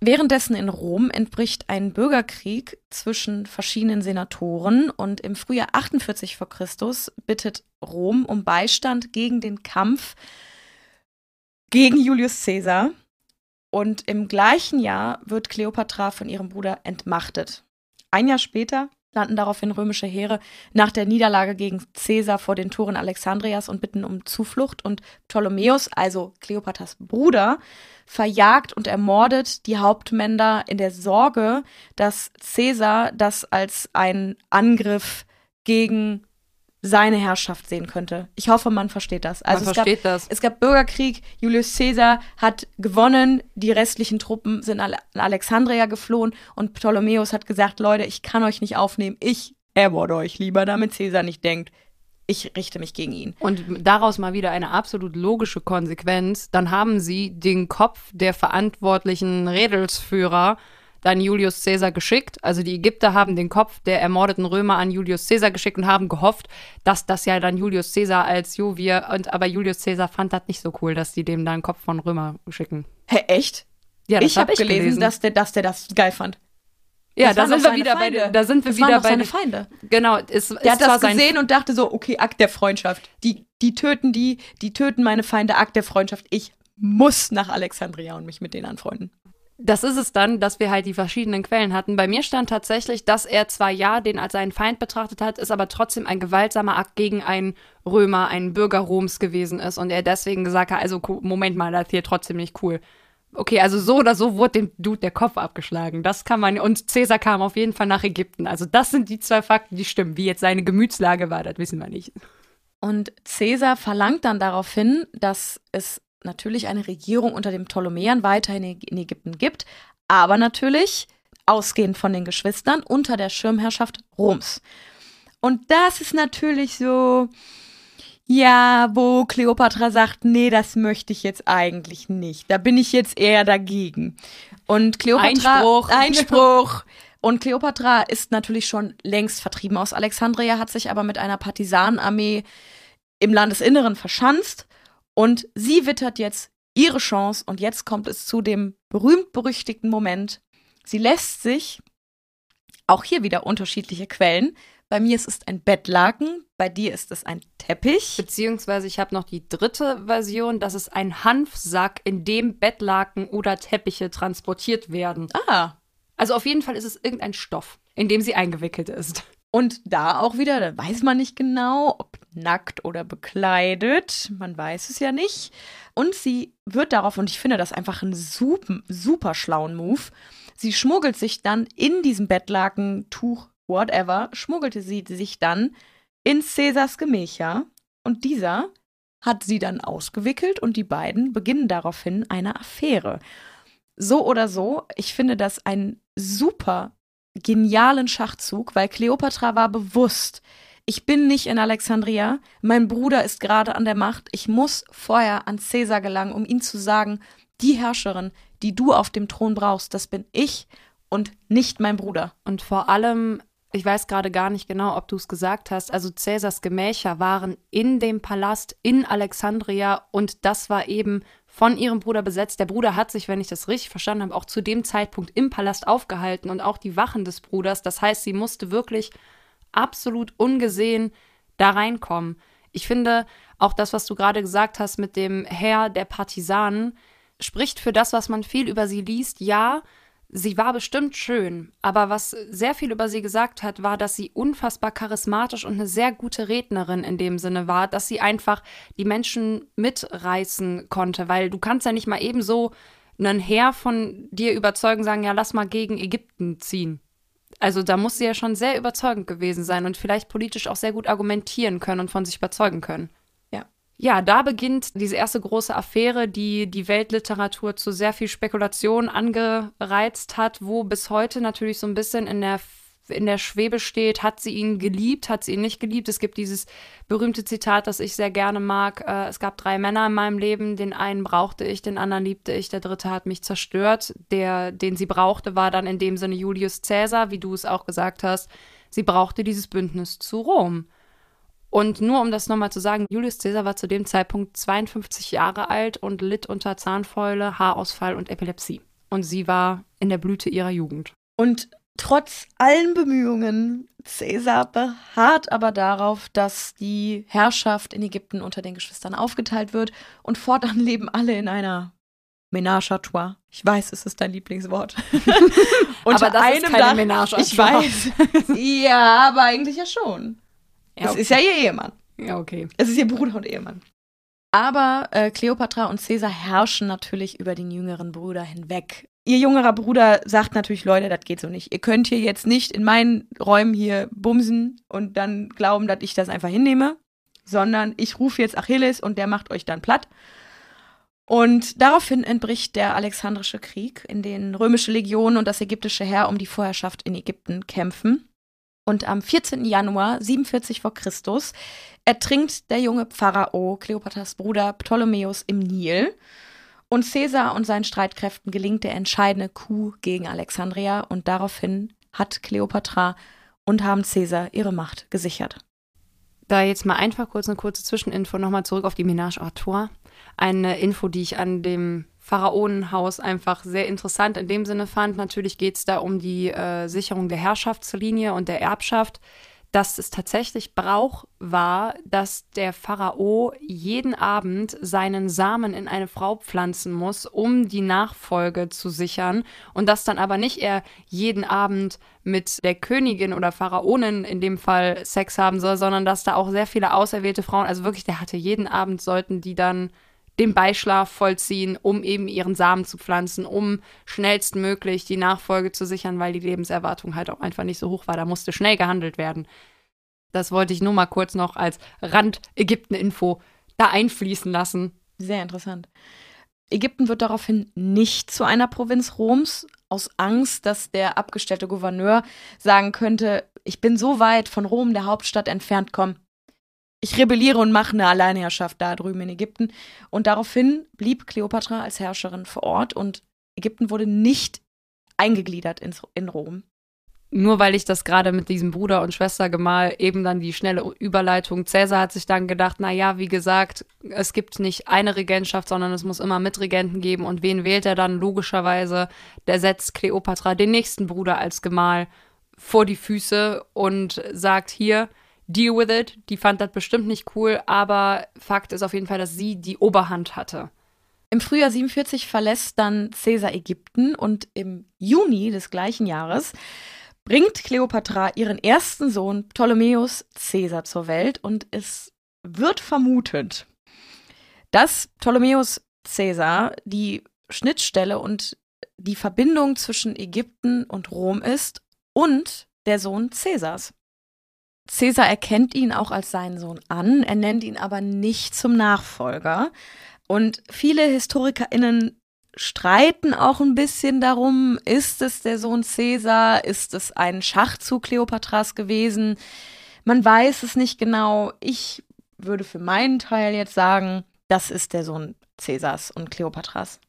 Währenddessen in Rom entbricht ein Bürgerkrieg zwischen verschiedenen Senatoren und im Frühjahr 48 vor Christus bittet Rom um Beistand gegen den Kampf gegen Julius Caesar. Und im gleichen Jahr wird Kleopatra von ihrem Bruder entmachtet. Ein Jahr später landen daraufhin römische Heere nach der Niederlage gegen Caesar vor den Toren Alexandrias und bitten um Zuflucht. Und Ptolemäus, also Kleopatras Bruder, verjagt und ermordet die Hauptmänner in der Sorge, dass Caesar das als ein Angriff gegen seine Herrschaft sehen könnte. Ich hoffe, man versteht das. Also man versteht gab, das. Es gab Bürgerkrieg, Julius Caesar hat gewonnen, die restlichen Truppen sind nach Alexandria geflohen und Ptolemäus hat gesagt, Leute, ich kann euch nicht aufnehmen, ich ermorde euch lieber, damit Caesar nicht denkt, ich richte mich gegen ihn. Und daraus mal wieder eine absolut logische Konsequenz. Dann haben sie den Kopf der verantwortlichen Redelsführer dann Julius Caesar geschickt. Also die Ägypter haben den Kopf der ermordeten Römer an Julius Caesar geschickt und haben gehofft, dass das ja dann Julius Caesar als Juwir und aber Julius Caesar fand das nicht so cool, dass die dem dann Kopf von Römer schicken. Hä, echt? Ja, das ich habe hab gelesen, gelesen, Dass, der, dass der das geil fand. Ja, da sind wir wieder Feinde. bei da sind wir das wieder bei seine Feinde. Genau, es, der hat das gesehen und dachte so, okay, Akt der Freundschaft. Die die töten die, die töten meine Feinde, Akt der Freundschaft. Ich muss nach Alexandria und mich mit denen anfreunden das ist es dann, dass wir halt die verschiedenen Quellen hatten. Bei mir stand tatsächlich, dass er zwar ja den als seinen Feind betrachtet hat, ist aber trotzdem ein gewaltsamer Akt gegen einen Römer, einen Bürger Roms gewesen ist und er deswegen gesagt hat, also Moment mal, das ist hier trotzdem nicht cool. Okay, also so oder so wurde dem Dude der Kopf abgeschlagen. Das kann man und Caesar kam auf jeden Fall nach Ägypten. Also das sind die zwei Fakten, die stimmen. Wie jetzt seine Gemütslage war, das wissen wir nicht. Und Caesar verlangt dann daraufhin, dass es natürlich eine Regierung unter den Ptolemäern weiterhin in Ägypten gibt, aber natürlich ausgehend von den Geschwistern unter der Schirmherrschaft Roms. Und das ist natürlich so, ja, wo Kleopatra sagt, nee, das möchte ich jetzt eigentlich nicht. Da bin ich jetzt eher dagegen. Und Kleopatra Einspruch. Einspruch. Und Kleopatra ist natürlich schon längst vertrieben aus Alexandria, hat sich aber mit einer Partisanenarmee im Landesinneren verschanzt und sie wittert jetzt ihre Chance und jetzt kommt es zu dem berühmt-berüchtigten Moment. Sie lässt sich Auch hier wieder unterschiedliche Quellen. Bei mir ist es ein Bettlaken, bei dir ist es ein Teppich. Beziehungsweise ich habe noch die dritte Version, das ist ein Hanfsack, in dem Bettlaken oder Teppiche transportiert werden. Ah. Also auf jeden Fall ist es irgendein Stoff, in dem sie eingewickelt ist. Und da auch wieder, da weiß man nicht genau, ob nackt oder bekleidet. Man weiß es ja nicht. Und sie wird darauf, und ich finde das einfach einen super, super schlauen Move. Sie schmuggelt sich dann in diesem Bettlakentuch whatever, schmuggelte sie sich dann in Cäsars Gemächer und dieser hat sie dann ausgewickelt und die beiden beginnen daraufhin eine Affäre. So oder so, ich finde das einen super genialen Schachzug, weil Kleopatra war bewusst, ich bin nicht in Alexandria, mein Bruder ist gerade an der Macht, ich muss vorher an Cäsar gelangen, um ihm zu sagen, die Herrscherin, die du auf dem Thron brauchst, das bin ich und nicht mein Bruder. Und vor allem ich weiß gerade gar nicht genau, ob du es gesagt hast, also Cäsars Gemächer waren in dem Palast in Alexandria und das war eben von ihrem Bruder besetzt. Der Bruder hat sich, wenn ich das richtig verstanden habe, auch zu dem Zeitpunkt im Palast aufgehalten und auch die Wachen des Bruders. Das heißt, sie musste wirklich absolut ungesehen da reinkommen. Ich finde auch das, was du gerade gesagt hast mit dem Herr der Partisanen, spricht für das, was man viel über sie liest. Ja, Sie war bestimmt schön, aber was sehr viel über sie gesagt hat, war, dass sie unfassbar charismatisch und eine sehr gute Rednerin in dem Sinne war, dass sie einfach die Menschen mitreißen konnte, weil du kannst ja nicht mal eben so einen Heer von dir überzeugen, sagen, ja, lass mal gegen Ägypten ziehen. Also da muss sie ja schon sehr überzeugend gewesen sein und vielleicht politisch auch sehr gut argumentieren können und von sich überzeugen können. Ja, da beginnt diese erste große Affäre, die die Weltliteratur zu sehr viel Spekulation angereizt hat, wo bis heute natürlich so ein bisschen in der in der Schwebe steht, hat sie ihn geliebt, hat sie ihn nicht geliebt. Es gibt dieses berühmte Zitat, das ich sehr gerne mag. Äh, es gab drei Männer in meinem Leben, den einen brauchte ich, den anderen liebte ich, der dritte hat mich zerstört. Der, den sie brauchte, war dann in dem Sinne Julius Caesar, wie du es auch gesagt hast. Sie brauchte dieses Bündnis zu Rom. Und nur um das nochmal zu sagen, Julius Caesar war zu dem Zeitpunkt 52 Jahre alt und litt unter Zahnfäule, Haarausfall und Epilepsie. Und sie war in der Blüte ihrer Jugend. Und trotz allen Bemühungen, Caesar beharrt aber darauf, dass die Herrschaft in Ägypten unter den Geschwistern aufgeteilt wird und fortan leben alle in einer Ménage à trois. Ich weiß, es ist dein Lieblingswort. aber das einem ist keine Dach, Ménage à. Ich weiß. ja, aber eigentlich ja schon. Ja, okay. Es ist ja ihr Ehemann. Ja, okay. Es ist ihr Bruder und Ehemann. Aber äh, Kleopatra und Caesar herrschen natürlich über den jüngeren Bruder hinweg. Ihr jüngerer Bruder sagt natürlich, Leute, das geht so nicht. Ihr könnt hier jetzt nicht in meinen Räumen hier bumsen und dann glauben, dass ich das einfach hinnehme, sondern ich rufe jetzt Achilles und der macht euch dann platt. Und daraufhin entbricht der Alexandrische Krieg, in den römische Legionen und das ägyptische Heer um die Vorherrschaft in Ägypten kämpfen. Und am 14. Januar 47 vor Christus ertrinkt der junge Pharao, Kleopatras Bruder Ptolemäus, im Nil. Und Caesar und seinen Streitkräften gelingt der entscheidende Coup gegen Alexandria und daraufhin hat Kleopatra und haben Caesar ihre Macht gesichert. Da jetzt mal einfach kurz eine kurze Zwischeninfo nochmal zurück auf die Ménage Trois. Eine Info, die ich an dem Pharaonenhaus einfach sehr interessant in dem Sinne fand. Natürlich geht es da um die äh, Sicherung der Herrschaftslinie und der Erbschaft, dass es tatsächlich Brauch war, dass der Pharao jeden Abend seinen Samen in eine Frau pflanzen muss, um die Nachfolge zu sichern. Und dass dann aber nicht er jeden Abend mit der Königin oder Pharaonin in dem Fall Sex haben soll, sondern dass da auch sehr viele auserwählte Frauen, also wirklich, der hatte jeden Abend sollten die dann den Beischlaf vollziehen, um eben ihren Samen zu pflanzen, um schnellstmöglich die Nachfolge zu sichern, weil die Lebenserwartung halt auch einfach nicht so hoch war. Da musste schnell gehandelt werden. Das wollte ich nur mal kurz noch als Rand-Ägypten-Info da einfließen lassen. Sehr interessant. Ägypten wird daraufhin nicht zu einer Provinz Roms, aus Angst, dass der abgestellte Gouverneur sagen könnte, ich bin so weit von Rom, der Hauptstadt, entfernt, komm, ich rebelliere und mache eine Alleinherrschaft da drüben in Ägypten. Und daraufhin blieb Kleopatra als Herrscherin vor Ort und Ägypten wurde nicht eingegliedert in, in Rom. Nur weil ich das gerade mit diesem Bruder und Schwestergemahl eben dann die schnelle Überleitung. Cäsar hat sich dann gedacht, na ja, wie gesagt, es gibt nicht eine Regentschaft, sondern es muss immer Mitregenten geben. Und wen wählt er dann? Logischerweise, der setzt Kleopatra, den nächsten Bruder, als Gemahl vor die Füße und sagt hier, deal with it. Die fand das bestimmt nicht cool, aber Fakt ist auf jeden Fall, dass sie die Oberhand hatte. Im Frühjahr 47 verlässt dann Caesar Ägypten und im Juni des gleichen Jahres bringt Kleopatra ihren ersten Sohn Ptolemäus Caesar zur Welt und es wird vermutet, dass Ptolemäus Caesar die Schnittstelle und die Verbindung zwischen Ägypten und Rom ist und der Sohn Caesars. Caesar erkennt ihn auch als seinen Sohn an, er nennt ihn aber nicht zum Nachfolger. Und viele HistorikerInnen streiten auch ein bisschen darum, ist es der Sohn Caesar, ist es ein Schachzug Kleopatras gewesen? Man weiß es nicht genau. Ich würde für meinen Teil jetzt sagen, das ist der Sohn Caesars und Kleopatras.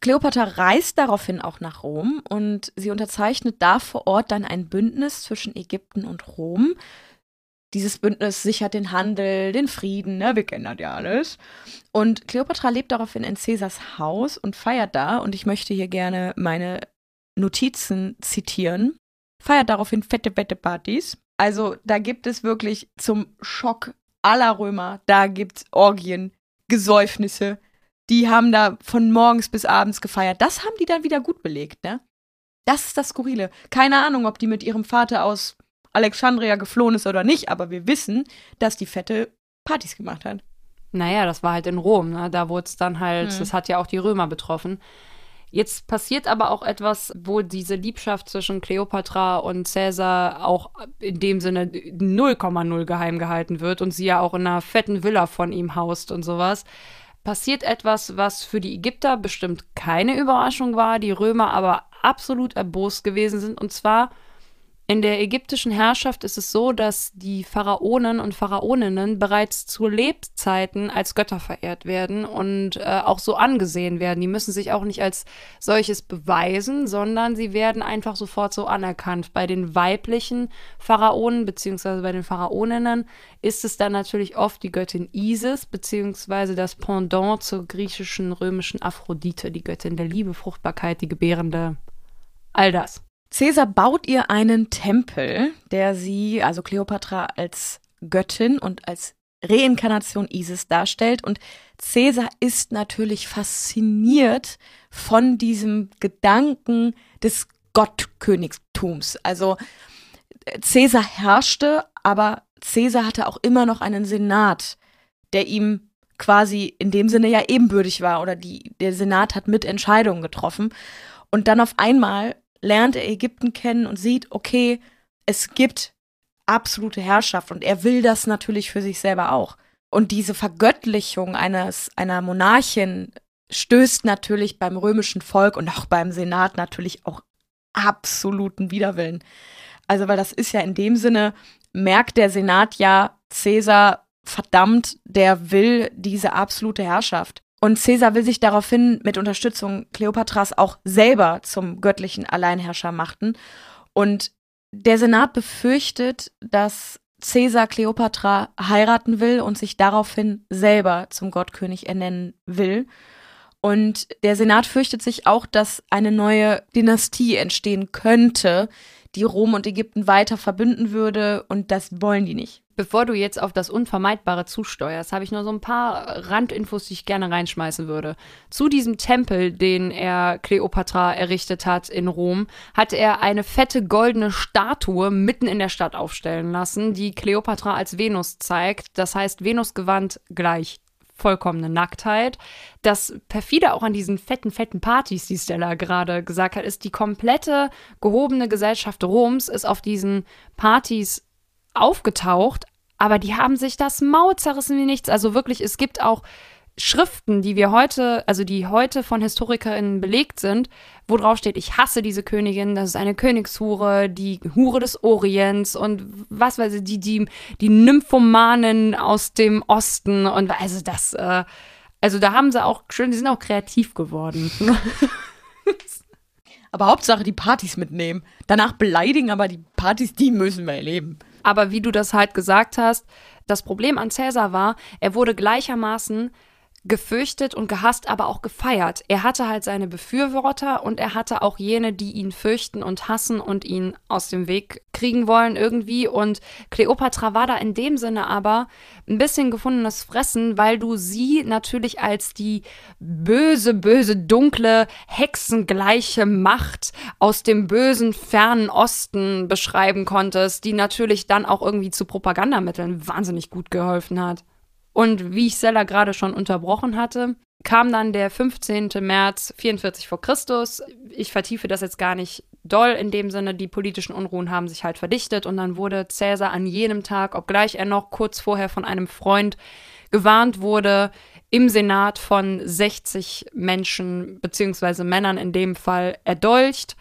Kleopatra reist daraufhin auch nach Rom und sie unterzeichnet da vor Ort dann ein Bündnis zwischen Ägypten und Rom. Dieses Bündnis sichert den Handel, den Frieden, ne? wir kennen das ja alles. Und Kleopatra lebt daraufhin in Caesars Haus und feiert da, und ich möchte hier gerne meine Notizen zitieren, feiert daraufhin fette, fette Partys. Also da gibt es wirklich zum Schock aller Römer, da gibt es Orgien, Gesäufnisse, die haben da von morgens bis abends gefeiert. Das haben die dann wieder gut belegt, ne? Das ist das Skurrile. Keine Ahnung, ob die mit ihrem Vater aus Alexandria geflohen ist oder nicht, aber wir wissen, dass die Fette Partys gemacht hat. Naja, das war halt in Rom, ne? Da wurde es dann halt, hm. das hat ja auch die Römer betroffen. Jetzt passiert aber auch etwas, wo diese Liebschaft zwischen Kleopatra und Caesar auch in dem Sinne 0,0 geheim gehalten wird und sie ja auch in einer fetten Villa von ihm haust und sowas. Passiert etwas, was für die Ägypter bestimmt keine Überraschung war, die Römer aber absolut erbost gewesen sind. Und zwar in der ägyptischen Herrschaft ist es so, dass die Pharaonen und Pharaoninnen bereits zu Lebzeiten als Götter verehrt werden und äh, auch so angesehen werden. Die müssen sich auch nicht als solches beweisen, sondern sie werden einfach sofort so anerkannt. Bei den weiblichen Pharaonen bzw. bei den Pharaoninnen ist es dann natürlich oft die Göttin Isis bzw. das Pendant zur griechischen, römischen Aphrodite, die Göttin der Liebe, Fruchtbarkeit, die Gebärende. All das. Caesar baut ihr einen Tempel, der sie, also Kleopatra, als Göttin und als Reinkarnation Isis darstellt. Und Caesar ist natürlich fasziniert von diesem Gedanken des Gottkönigtums. Also Caesar herrschte, aber Caesar hatte auch immer noch einen Senat, der ihm quasi in dem Sinne ja ebenbürtig war oder die, der Senat hat mit Entscheidungen getroffen. Und dann auf einmal lernt er Ägypten kennen und sieht, okay, es gibt absolute Herrschaft und er will das natürlich für sich selber auch. Und diese Vergöttlichung eines, einer Monarchin stößt natürlich beim römischen Volk und auch beim Senat natürlich auch absoluten Widerwillen. Also, weil das ist ja in dem Sinne, merkt der Senat ja, Cäsar, verdammt, der will diese absolute Herrschaft. Und Caesar will sich daraufhin mit Unterstützung Kleopatras auch selber zum göttlichen Alleinherrscher machten. Und der Senat befürchtet, dass Caesar Kleopatra heiraten will und sich daraufhin selber zum Gottkönig ernennen will. Und der Senat fürchtet sich auch, dass eine neue Dynastie entstehen könnte, die Rom und Ägypten weiter verbünden würde. Und das wollen die nicht. Bevor du jetzt auf das Unvermeidbare zusteuerst, habe ich nur so ein paar Randinfos, die ich gerne reinschmeißen würde. Zu diesem Tempel, den er Kleopatra errichtet hat in Rom, hat er eine fette goldene Statue mitten in der Stadt aufstellen lassen, die Kleopatra als Venus zeigt. Das heißt, Venusgewand gleich vollkommene Nacktheit. Das perfide auch an diesen fetten, fetten Partys, die Stella gerade gesagt hat, ist, die komplette gehobene Gesellschaft Roms ist auf diesen Partys aufgetaucht, aber die haben sich das Maul zerrissen wie nichts. Also wirklich, es gibt auch Schriften, die wir heute, also die heute von HistorikerInnen belegt sind, wo drauf steht, ich hasse diese Königin, das ist eine Königshure, die Hure des Orients und was weiß ich, die, die, die Nymphomanen aus dem Osten und also das, äh, also da haben sie auch schön, die sind auch kreativ geworden. aber Hauptsache die Partys mitnehmen. Danach beleidigen, aber die Partys, die müssen wir erleben. Aber wie du das halt gesagt hast, das Problem an Cäsar war, er wurde gleichermaßen gefürchtet und gehasst, aber auch gefeiert. Er hatte halt seine Befürworter und er hatte auch jene, die ihn fürchten und hassen und ihn aus dem Weg kriegen wollen irgendwie. Und Kleopatra war da in dem Sinne aber ein bisschen gefundenes Fressen, weil du sie natürlich als die böse, böse, dunkle, hexengleiche Macht aus dem bösen, fernen Osten beschreiben konntest, die natürlich dann auch irgendwie zu Propagandamitteln wahnsinnig gut geholfen hat. Und wie ich Sella gerade schon unterbrochen hatte, kam dann der 15. März 44 vor Christus. Ich vertiefe das jetzt gar nicht doll in dem Sinne, die politischen Unruhen haben sich halt verdichtet und dann wurde Cäsar an jenem Tag, obgleich er noch kurz vorher von einem Freund gewarnt wurde, im Senat von 60 Menschen beziehungsweise Männern in dem Fall erdolcht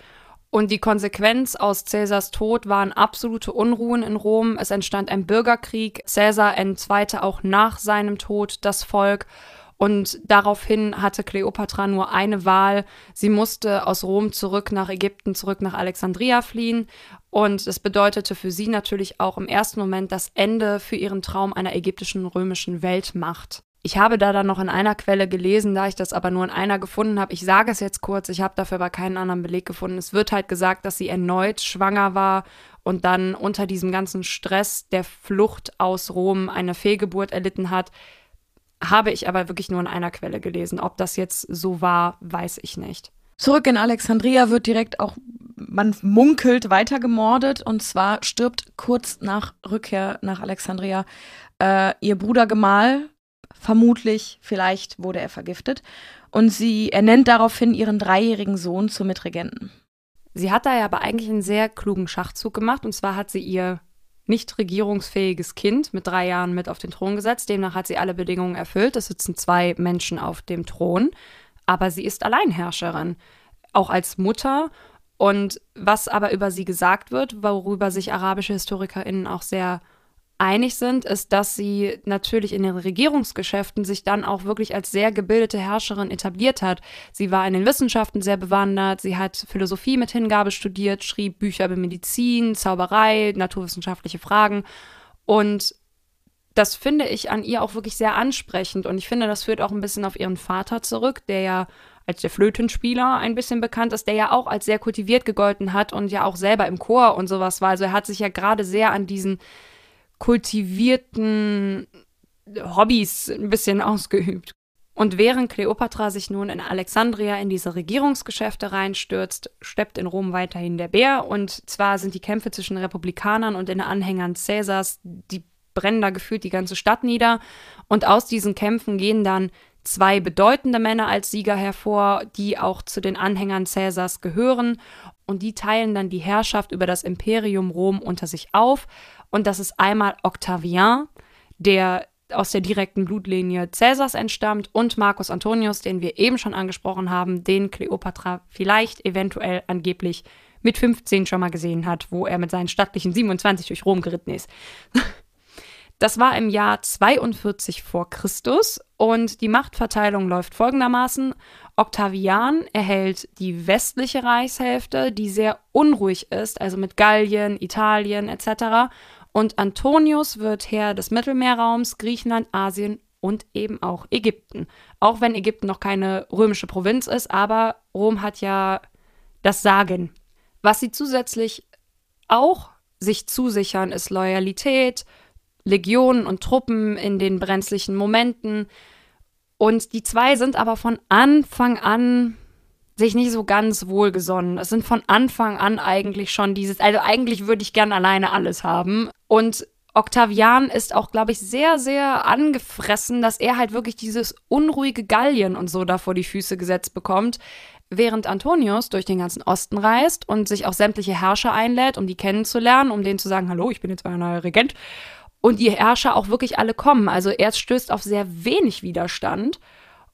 und die Konsequenz aus Cäsars Tod waren absolute Unruhen in Rom. Es entstand ein Bürgerkrieg. Cäsar entzweite auch nach seinem Tod das Volk. Und daraufhin hatte Kleopatra nur eine Wahl. Sie musste aus Rom zurück nach Ägypten, zurück nach Alexandria fliehen. Und es bedeutete für sie natürlich auch im ersten Moment das Ende für ihren Traum einer ägyptischen römischen Weltmacht. Ich habe da dann noch in einer Quelle gelesen, da ich das aber nur in einer gefunden habe. Ich sage es jetzt kurz, ich habe dafür aber keinen anderen Beleg gefunden. Es wird halt gesagt, dass sie erneut schwanger war und dann unter diesem ganzen Stress der Flucht aus Rom eine Fehlgeburt erlitten hat. Habe ich aber wirklich nur in einer Quelle gelesen. Ob das jetzt so war, weiß ich nicht. Zurück in Alexandria wird direkt auch, man munkelt, weiter gemordet. Und zwar stirbt kurz nach Rückkehr nach Alexandria äh, ihr Bruder Gemahl Vermutlich, vielleicht wurde er vergiftet. Und sie ernennt daraufhin ihren dreijährigen Sohn zum Mitregenten. Sie hat da ja aber eigentlich einen sehr klugen Schachzug gemacht. Und zwar hat sie ihr nicht regierungsfähiges Kind mit drei Jahren mit auf den Thron gesetzt. Demnach hat sie alle Bedingungen erfüllt. Es sitzen zwei Menschen auf dem Thron. Aber sie ist Alleinherrscherin. Auch als Mutter. Und was aber über sie gesagt wird, worüber sich arabische HistorikerInnen auch sehr einig sind, ist, dass sie natürlich in den Regierungsgeschäften sich dann auch wirklich als sehr gebildete Herrscherin etabliert hat. Sie war in den Wissenschaften sehr bewandert, sie hat Philosophie mit Hingabe studiert, schrieb Bücher über Medizin, Zauberei, naturwissenschaftliche Fragen und das finde ich an ihr auch wirklich sehr ansprechend und ich finde, das führt auch ein bisschen auf ihren Vater zurück, der ja als der Flötenspieler ein bisschen bekannt ist, der ja auch als sehr kultiviert gegolten hat und ja auch selber im Chor und sowas war. Also er hat sich ja gerade sehr an diesen kultivierten Hobbys ein bisschen ausgeübt. Und während Kleopatra sich nun in Alexandria in diese Regierungsgeschäfte reinstürzt, steppt in Rom weiterhin der Bär. Und zwar sind die Kämpfe zwischen Republikanern und den Anhängern Cäsars, die brennen da gefühlt die ganze Stadt nieder. Und aus diesen Kämpfen gehen dann zwei bedeutende Männer als Sieger hervor, die auch zu den Anhängern Cäsars gehören. Und die teilen dann die Herrschaft über das Imperium Rom unter sich auf und das ist einmal Octavian, der aus der direkten Blutlinie Cäsars entstammt, und Marcus Antonius, den wir eben schon angesprochen haben, den Kleopatra vielleicht eventuell angeblich mit 15 schon mal gesehen hat, wo er mit seinen stattlichen 27 durch Rom geritten ist. Das war im Jahr 42 vor Christus und die Machtverteilung läuft folgendermaßen. Octavian erhält die westliche Reichshälfte, die sehr unruhig ist, also mit Gallien, Italien etc. Und Antonius wird Herr des Mittelmeerraums, Griechenland, Asien und eben auch Ägypten. Auch wenn Ägypten noch keine römische Provinz ist, aber Rom hat ja das Sagen. Was sie zusätzlich auch sich zusichern, ist Loyalität, Legionen und Truppen in den brenzlichen Momenten. Und die zwei sind aber von Anfang an sich nicht so ganz wohlgesonnen. Es sind von Anfang an eigentlich schon dieses, also eigentlich würde ich gern alleine alles haben. Und Octavian ist auch, glaube ich, sehr, sehr angefressen, dass er halt wirklich dieses unruhige Gallien und so da vor die Füße gesetzt bekommt, während Antonius durch den ganzen Osten reist und sich auch sämtliche Herrscher einlädt, um die kennenzulernen, um denen zu sagen, hallo, ich bin jetzt euer neuer Regent. Und die Herrscher auch wirklich alle kommen. Also er stößt auf sehr wenig Widerstand.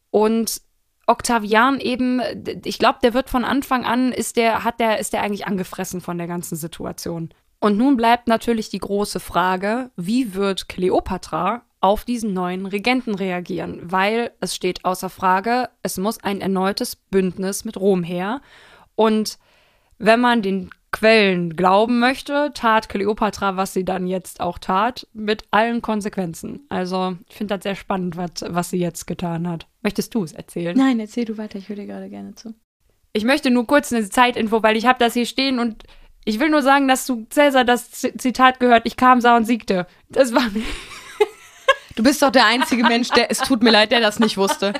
Und Octavian eben, ich glaube, der wird von Anfang an, ist der, hat der, ist der eigentlich angefressen von der ganzen Situation. Und nun bleibt natürlich die große Frage, wie wird Kleopatra auf diesen neuen Regenten reagieren? Weil es steht außer Frage, es muss ein erneutes Bündnis mit Rom her. Und wenn man den Quellen glauben möchte, tat Kleopatra, was sie dann jetzt auch tat, mit allen Konsequenzen. Also ich finde das sehr spannend, was, was sie jetzt getan hat. Möchtest du es erzählen? Nein, erzähl du weiter, ich höre dir gerade gerne zu. Ich möchte nur kurz eine Zeitinfo, weil ich habe das hier stehen und ich will nur sagen, dass du Cäsar das Zitat gehört, ich kam, sah und siegte. Das war mir. Du bist doch der einzige Mensch, der, es tut mir leid, der das nicht wusste.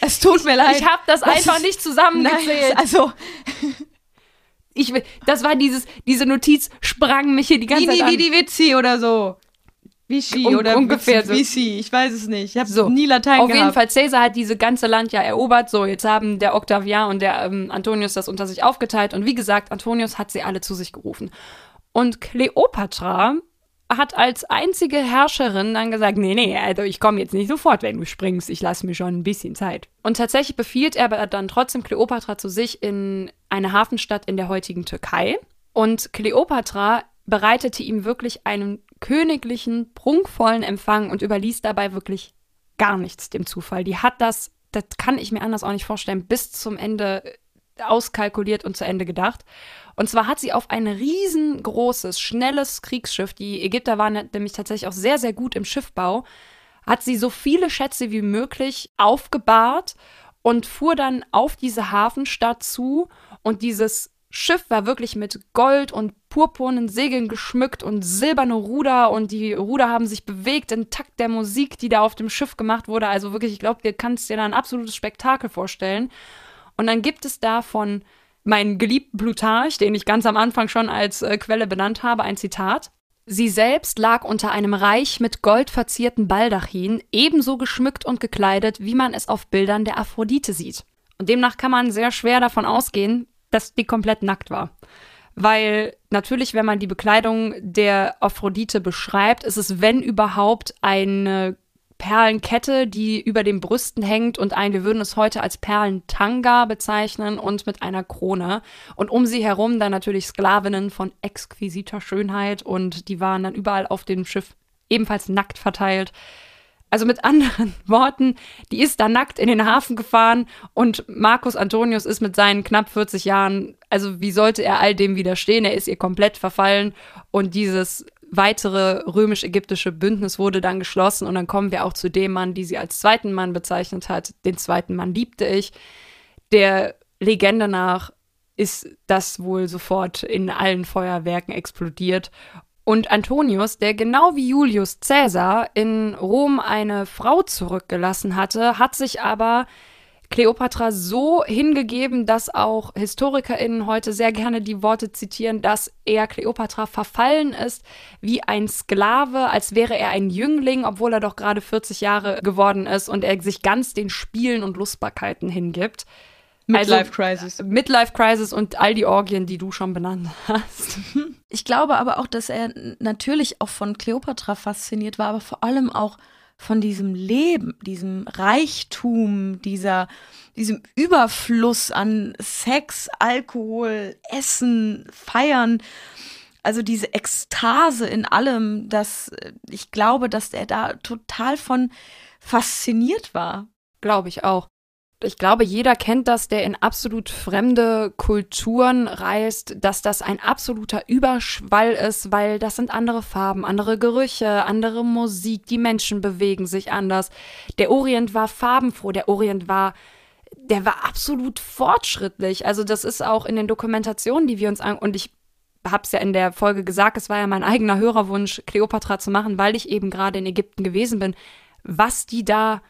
Es tut mir leid. Ich habe das einfach ist- nicht zusammengezählt. Nein, also, ich, will- das war dieses, diese Notiz sprang mich hier die ganze Zeit an. wie die Vici oder so. Vichy Un- oder ungefähr so. Vici, ich weiß es nicht. Ich habe So. nie Latein Auf gehabt. jeden Fall, Caesar hat diese ganze Land ja erobert. So, jetzt haben der Octavian und der ähm, Antonius das unter sich aufgeteilt. Und wie gesagt, Antonius hat sie alle zu sich gerufen. Und Kleopatra hat als einzige Herrscherin dann gesagt, nee, nee, also ich komme jetzt nicht sofort, wenn du springst. Ich lasse mir schon ein bisschen Zeit. Und tatsächlich befiehlt er aber dann trotzdem Kleopatra zu sich in eine Hafenstadt in der heutigen Türkei. Und Kleopatra bereitete ihm wirklich einen königlichen, prunkvollen Empfang und überließ dabei wirklich gar nichts dem Zufall. Die hat das, das kann ich mir anders auch nicht vorstellen, bis zum Ende auskalkuliert und zu Ende gedacht. Und zwar hat sie auf ein riesengroßes, schnelles Kriegsschiff, die Ägypter waren nämlich tatsächlich auch sehr, sehr gut im Schiffbau, hat sie so viele Schätze wie möglich aufgebahrt und fuhr dann auf diese Hafenstadt zu und dieses Schiff war wirklich mit Gold und purpurnen Segeln geschmückt und silberne Ruder und die Ruder haben sich bewegt im Takt der Musik, die da auf dem Schiff gemacht wurde. Also wirklich, ich glaube, du kannst dir da ein absolutes Spektakel vorstellen. Und dann gibt es da von meinen geliebten Plutarch, den ich ganz am Anfang schon als äh, Quelle benannt habe, ein Zitat. Sie selbst lag unter einem reich mit Gold verzierten Baldachin, ebenso geschmückt und gekleidet, wie man es auf Bildern der Aphrodite sieht. Und demnach kann man sehr schwer davon ausgehen, dass die komplett nackt war. Weil natürlich, wenn man die Bekleidung der Aphrodite beschreibt, ist es, wenn überhaupt, eine Perlenkette, die über den Brüsten hängt und ein, wir würden es heute als Perlentanga bezeichnen und mit einer Krone. Und um sie herum dann natürlich Sklavinnen von exquisiter Schönheit und die waren dann überall auf dem Schiff ebenfalls nackt verteilt. Also mit anderen Worten, die ist da nackt in den Hafen gefahren und Marcus Antonius ist mit seinen knapp 40 Jahren, also wie sollte er all dem widerstehen? Er ist ihr komplett verfallen und dieses weitere römisch-ägyptische Bündnis wurde dann geschlossen und dann kommen wir auch zu dem Mann, die sie als zweiten Mann bezeichnet hat. Den zweiten Mann liebte ich. Der Legende nach ist das wohl sofort in allen Feuerwerken explodiert. Und Antonius, der genau wie Julius Caesar in Rom eine Frau zurückgelassen hatte, hat sich aber Kleopatra so hingegeben, dass auch HistorikerInnen heute sehr gerne die Worte zitieren, dass er Kleopatra verfallen ist wie ein Sklave, als wäre er ein Jüngling, obwohl er doch gerade 40 Jahre geworden ist und er sich ganz den Spielen und Lustbarkeiten hingibt. Midlife Crisis. Midlife Crisis und all die Orgien, die du schon benannt hast. Ich glaube aber auch, dass er natürlich auch von Kleopatra fasziniert war, aber vor allem auch von diesem Leben, diesem Reichtum, dieser, diesem Überfluss an Sex, Alkohol, Essen, Feiern. Also diese Ekstase in allem, dass äh, ich glaube, dass er da total von fasziniert war. Glaube ich auch. Ich glaube, jeder kennt das, der in absolut fremde Kulturen reist, dass das ein absoluter Überschwall ist, weil das sind andere Farben, andere Gerüche, andere Musik, die Menschen bewegen sich anders. Der Orient war farbenfroh, der Orient war, der war absolut fortschrittlich. Also das ist auch in den Dokumentationen, die wir uns an, und ich hab's ja in der Folge gesagt, es war ja mein eigener Hörerwunsch, Kleopatra zu machen, weil ich eben gerade in Ägypten gewesen bin, was die da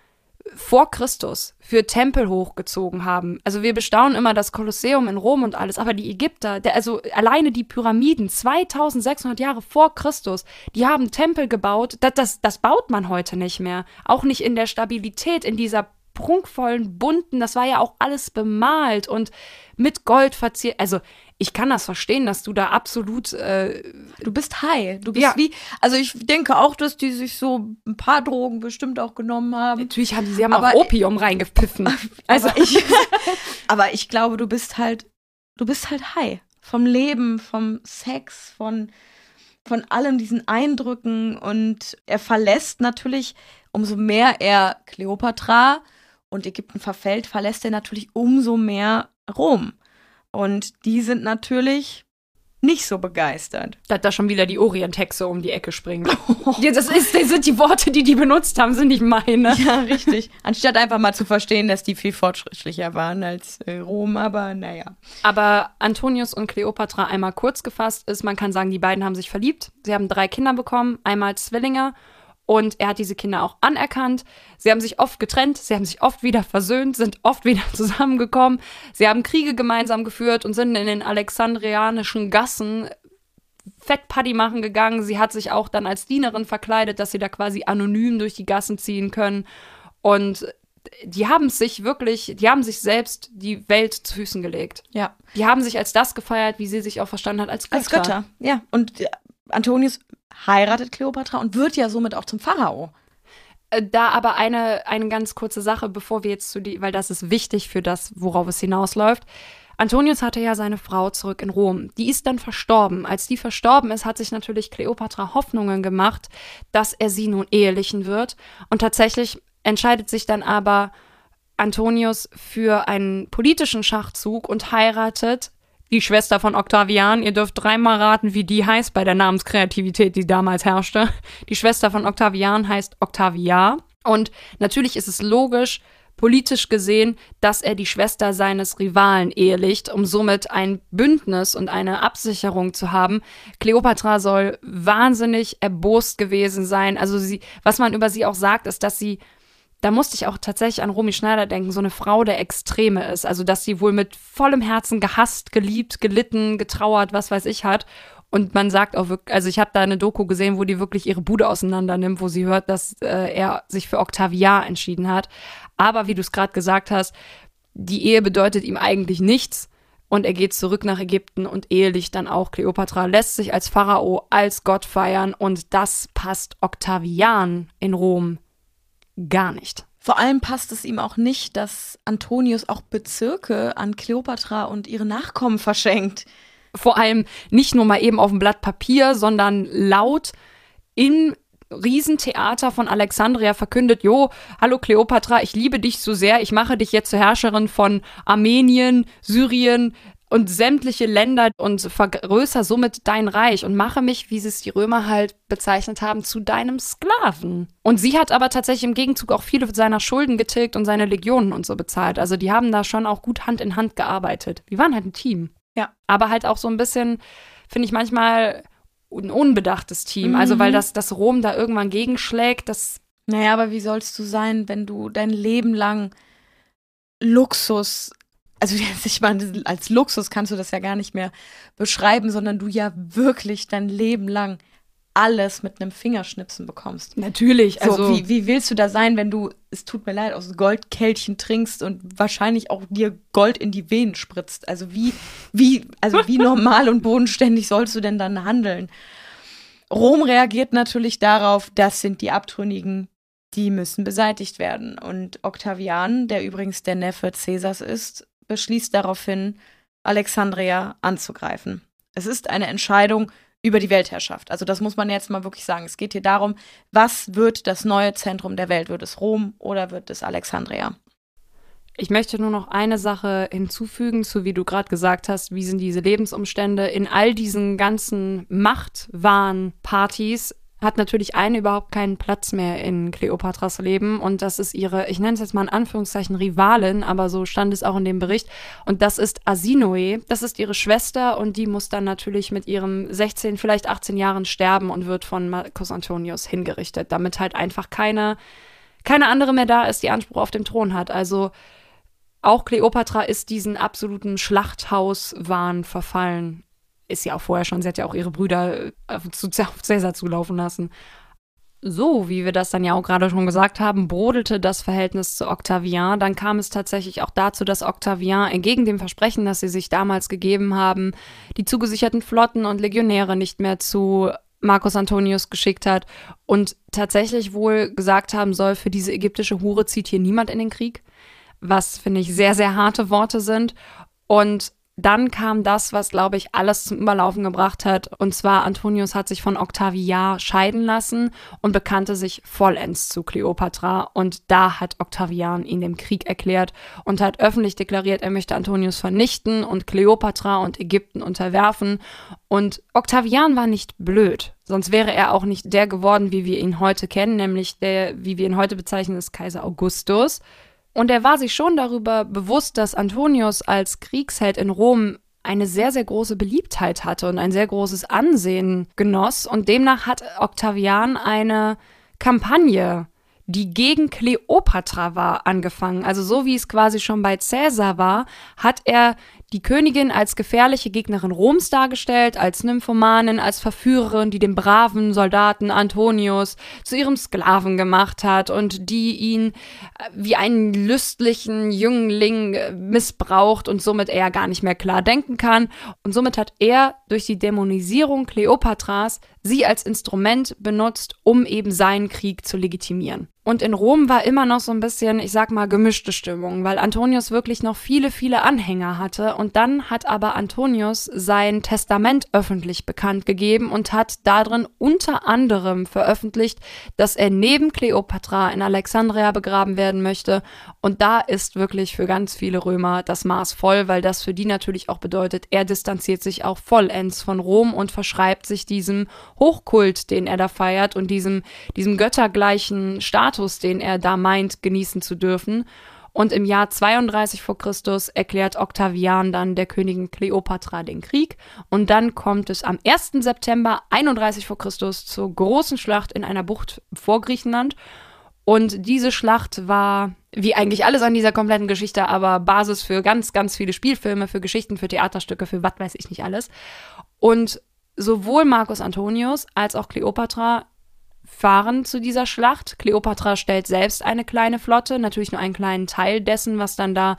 vor Christus für Tempel hochgezogen haben. Also wir bestaunen immer das Kolosseum in Rom und alles, aber die Ägypter, der, also alleine die Pyramiden, 2600 Jahre vor Christus, die haben Tempel gebaut, das, das, das baut man heute nicht mehr. Auch nicht in der Stabilität, in dieser prunkvollen, bunten, das war ja auch alles bemalt und mit Gold verziert. Also ich kann das verstehen, dass du da absolut äh, Du bist high. Du bist Ja. wie, also ich denke auch, dass die sich so ein paar Drogen bestimmt auch genommen haben. Natürlich haben die, sie haben Aber- auch Opium reingepfiffen. Also aber ich, aber ich glaube, du bist halt, du bist halt high vom Leben, vom Sex, von von allem diesen Eindrücken und er verlässt natürlich, umso mehr er Kleopatra und Ägypten verfällt, verlässt er natürlich umso mehr Rom. Und die sind natürlich nicht so begeistert. Dass da schon wieder die Orientexe um die Ecke springt. ja, das, ist, das sind die Worte, die die benutzt haben, sind nicht meine. Ja, richtig. Anstatt einfach mal zu verstehen, dass die viel fortschrittlicher waren als äh, Rom, aber naja. Aber Antonius und Kleopatra einmal kurz gefasst ist, man kann sagen, die beiden haben sich verliebt. Sie haben drei Kinder bekommen, einmal Zwillinge und er hat diese Kinder auch anerkannt. Sie haben sich oft getrennt, sie haben sich oft wieder versöhnt, sind oft wieder zusammengekommen. Sie haben Kriege gemeinsam geführt und sind in den alexandrianischen Gassen Fettpaddy machen gegangen. Sie hat sich auch dann als Dienerin verkleidet, dass sie da quasi anonym durch die Gassen ziehen können. Und die haben sich wirklich, die haben sich selbst die Welt zu Füßen gelegt. Ja. Die haben sich als das gefeiert, wie sie sich auch verstanden hat, als Götter. Als Götter, ja. Und Antonius heiratet Kleopatra und wird ja somit auch zum Pharao. Äh, Da aber eine, eine ganz kurze Sache, bevor wir jetzt zu die, weil das ist wichtig für das, worauf es hinausläuft. Antonius hatte ja seine Frau zurück in Rom. Die ist dann verstorben. Als die verstorben ist, hat sich natürlich Kleopatra Hoffnungen gemacht, dass er sie nun ehelichen wird. Und tatsächlich entscheidet sich dann aber Antonius für einen politischen Schachzug und heiratet die Schwester von Octavian. Ihr dürft dreimal raten, wie die heißt bei der Namenskreativität, die damals herrschte. Die Schwester von Octavian heißt Octavia. Und natürlich ist es logisch, politisch gesehen, dass er die Schwester seines Rivalen ehelicht, um somit ein Bündnis und eine Absicherung zu haben. Kleopatra soll wahnsinnig erbost gewesen sein. Also sie, was man über sie auch sagt, ist, dass sie da musste ich auch tatsächlich an Romy Schneider denken, so eine Frau der Extreme ist. Also, dass sie wohl mit vollem Herzen gehasst, geliebt, gelitten, getrauert, was weiß ich hat. Und man sagt auch wirklich, also ich habe da eine Doku gesehen, wo die wirklich ihre Bude auseinander nimmt, wo sie hört, dass äh, er sich für Octavia entschieden hat. Aber wie du es gerade gesagt hast, die Ehe bedeutet ihm eigentlich nichts. Und er geht zurück nach Ägypten und ehelicht dann auch Kleopatra, lässt sich als Pharao, als Gott feiern. Und das passt Octavian in Rom gar nicht. Vor allem passt es ihm auch nicht, dass Antonius auch Bezirke an Kleopatra und ihre Nachkommen verschenkt. Vor allem nicht nur mal eben auf dem Blatt Papier, sondern laut im Riesentheater von Alexandria verkündet, jo, hallo Kleopatra, ich liebe dich so sehr, ich mache dich jetzt zur Herrscherin von Armenien, Syrien, und sämtliche Länder und vergrößer somit dein Reich und mache mich, wie es die Römer halt bezeichnet haben, zu deinem Sklaven. Und sie hat aber tatsächlich im Gegenzug auch viele seiner Schulden getilgt und seine Legionen und so bezahlt. Also die haben da schon auch gut Hand in Hand gearbeitet. Die waren halt ein Team. Ja. Aber halt auch so ein bisschen, finde ich manchmal ein unbedachtes Team. Also weil das, das Rom da irgendwann gegenschlägt, das Naja, aber wie sollst du sein, wenn du dein Leben lang Luxus, also ich meine, als Luxus kannst du das ja gar nicht mehr beschreiben, sondern du ja wirklich dein Leben lang alles mit einem Fingerschnipsen bekommst. natürlich, So, also wie, wie willst du da sein, wenn du, es tut mir leid, aus Goldkelchen trinkst und wahrscheinlich auch dir Gold in die Venen spritzt? Also wie, wie, also wie normal und bodenständig sollst du denn dann handeln? Rom reagiert natürlich darauf, das sind die Abtrünnigen, die müssen beseitigt werden. Und Octavian, der übrigens der Neffe Caesars ist, beschließt daraufhin, Alexandria anzugreifen. Es ist eine Entscheidung über die Weltherrschaft. Also das muss man jetzt mal wirklich sagen. Es geht hier darum, was wird das neue Zentrum der Welt? Wird es Rom oder wird es Alexandria? Ich möchte nur noch eine Sache hinzufügen, zu wie du gerade gesagt hast, wie sind diese Lebensumstände in all diesen ganzen Machtwahn-Partys hat natürlich eine überhaupt keinen Platz mehr in Kleopatras Leben und das ist ihre, ich nenne es jetzt mal in Anführungszeichen Rivalin, aber so stand es auch in dem Bericht und das ist Asinoe, das ist ihre Schwester und die muss dann natürlich mit ihrem 16, vielleicht 18 Jahren sterben und wird von Marcus Antonius hingerichtet, damit halt einfach keine, keine andere mehr da ist, die Anspruch auf den Thron hat. Also auch Kleopatra ist diesen absoluten Schlachthauswahn verfallen. Ist ja auch vorher schon, sie hat ja auch ihre Brüder äh, zu auf Caesar zulaufen lassen. So, wie wir das dann ja auch gerade schon gesagt haben, brodelte das Verhältnis zu Octavian. Dann kam es tatsächlich auch dazu, dass Octavian entgegen dem Versprechen, das sie sich damals gegeben haben, die zugesicherten Flotten und Legionäre nicht mehr zu Marcus Antonius geschickt hat und tatsächlich wohl gesagt haben soll, für diese ägyptische Hure zieht hier niemand in den Krieg was finde ich sehr, sehr harte Worte sind. Und dann kam das, was, glaube ich, alles zum Überlaufen gebracht hat. Und zwar, Antonius hat sich von Octavian scheiden lassen und bekannte sich vollends zu Kleopatra. Und da hat Octavian ihn dem Krieg erklärt und hat öffentlich deklariert, er möchte Antonius vernichten und Kleopatra und Ägypten unterwerfen. Und Octavian war nicht blöd. Sonst wäre er auch nicht der geworden, wie wir ihn heute kennen, nämlich der, wie wir ihn heute bezeichnen, ist Kaiser Augustus. Und er war sich schon darüber bewusst, dass Antonius als Kriegsheld in Rom eine sehr, sehr große Beliebtheit hatte und ein sehr großes Ansehen genoss. Und demnach hat Octavian eine Kampagne, die gegen Kleopatra war, angefangen. Also so wie es quasi schon bei Caesar war, hat er die Königin als gefährliche Gegnerin Roms dargestellt, als Nymphomanin, als Verführerin, die den braven Soldaten Antonius zu ihrem Sklaven gemacht hat und die ihn äh, wie einen lüstlichen Jüngling äh, missbraucht und somit er gar nicht mehr klar denken kann. Und somit hat er durch die Dämonisierung Kleopatras sie als Instrument benutzt, um eben seinen Krieg zu legitimieren. Und in Rom war immer noch so ein bisschen, ich sag mal, gemischte Stimmung, weil Antonius wirklich noch viele, viele Anhänger hatte. Und dann hat aber Antonius sein Testament öffentlich bekannt gegeben und hat darin unter anderem veröffentlicht, dass er neben Kleopatra in Alexandria begraben werden möchte. Und da ist wirklich für ganz viele Römer das Maß voll, weil das für die natürlich auch bedeutet, er distanziert sich auch vollends von Rom und verschreibt sich diesem Hochkult, den er da feiert und diesem, diesem göttergleichen Status, den er da meint, genießen zu dürfen. Und im Jahr 32 vor Christus erklärt Octavian dann der Königin Kleopatra den Krieg. Und dann kommt es am 1. September 31 vor Christus zur großen Schlacht in einer Bucht vor Griechenland. Und diese Schlacht war, wie eigentlich alles an dieser kompletten Geschichte, aber Basis für ganz, ganz viele Spielfilme, für Geschichten, für Theaterstücke, für was weiß ich nicht alles. Und sowohl Marcus Antonius als auch Kleopatra fahren zu dieser Schlacht. Kleopatra stellt selbst eine kleine Flotte, natürlich nur einen kleinen Teil dessen, was dann da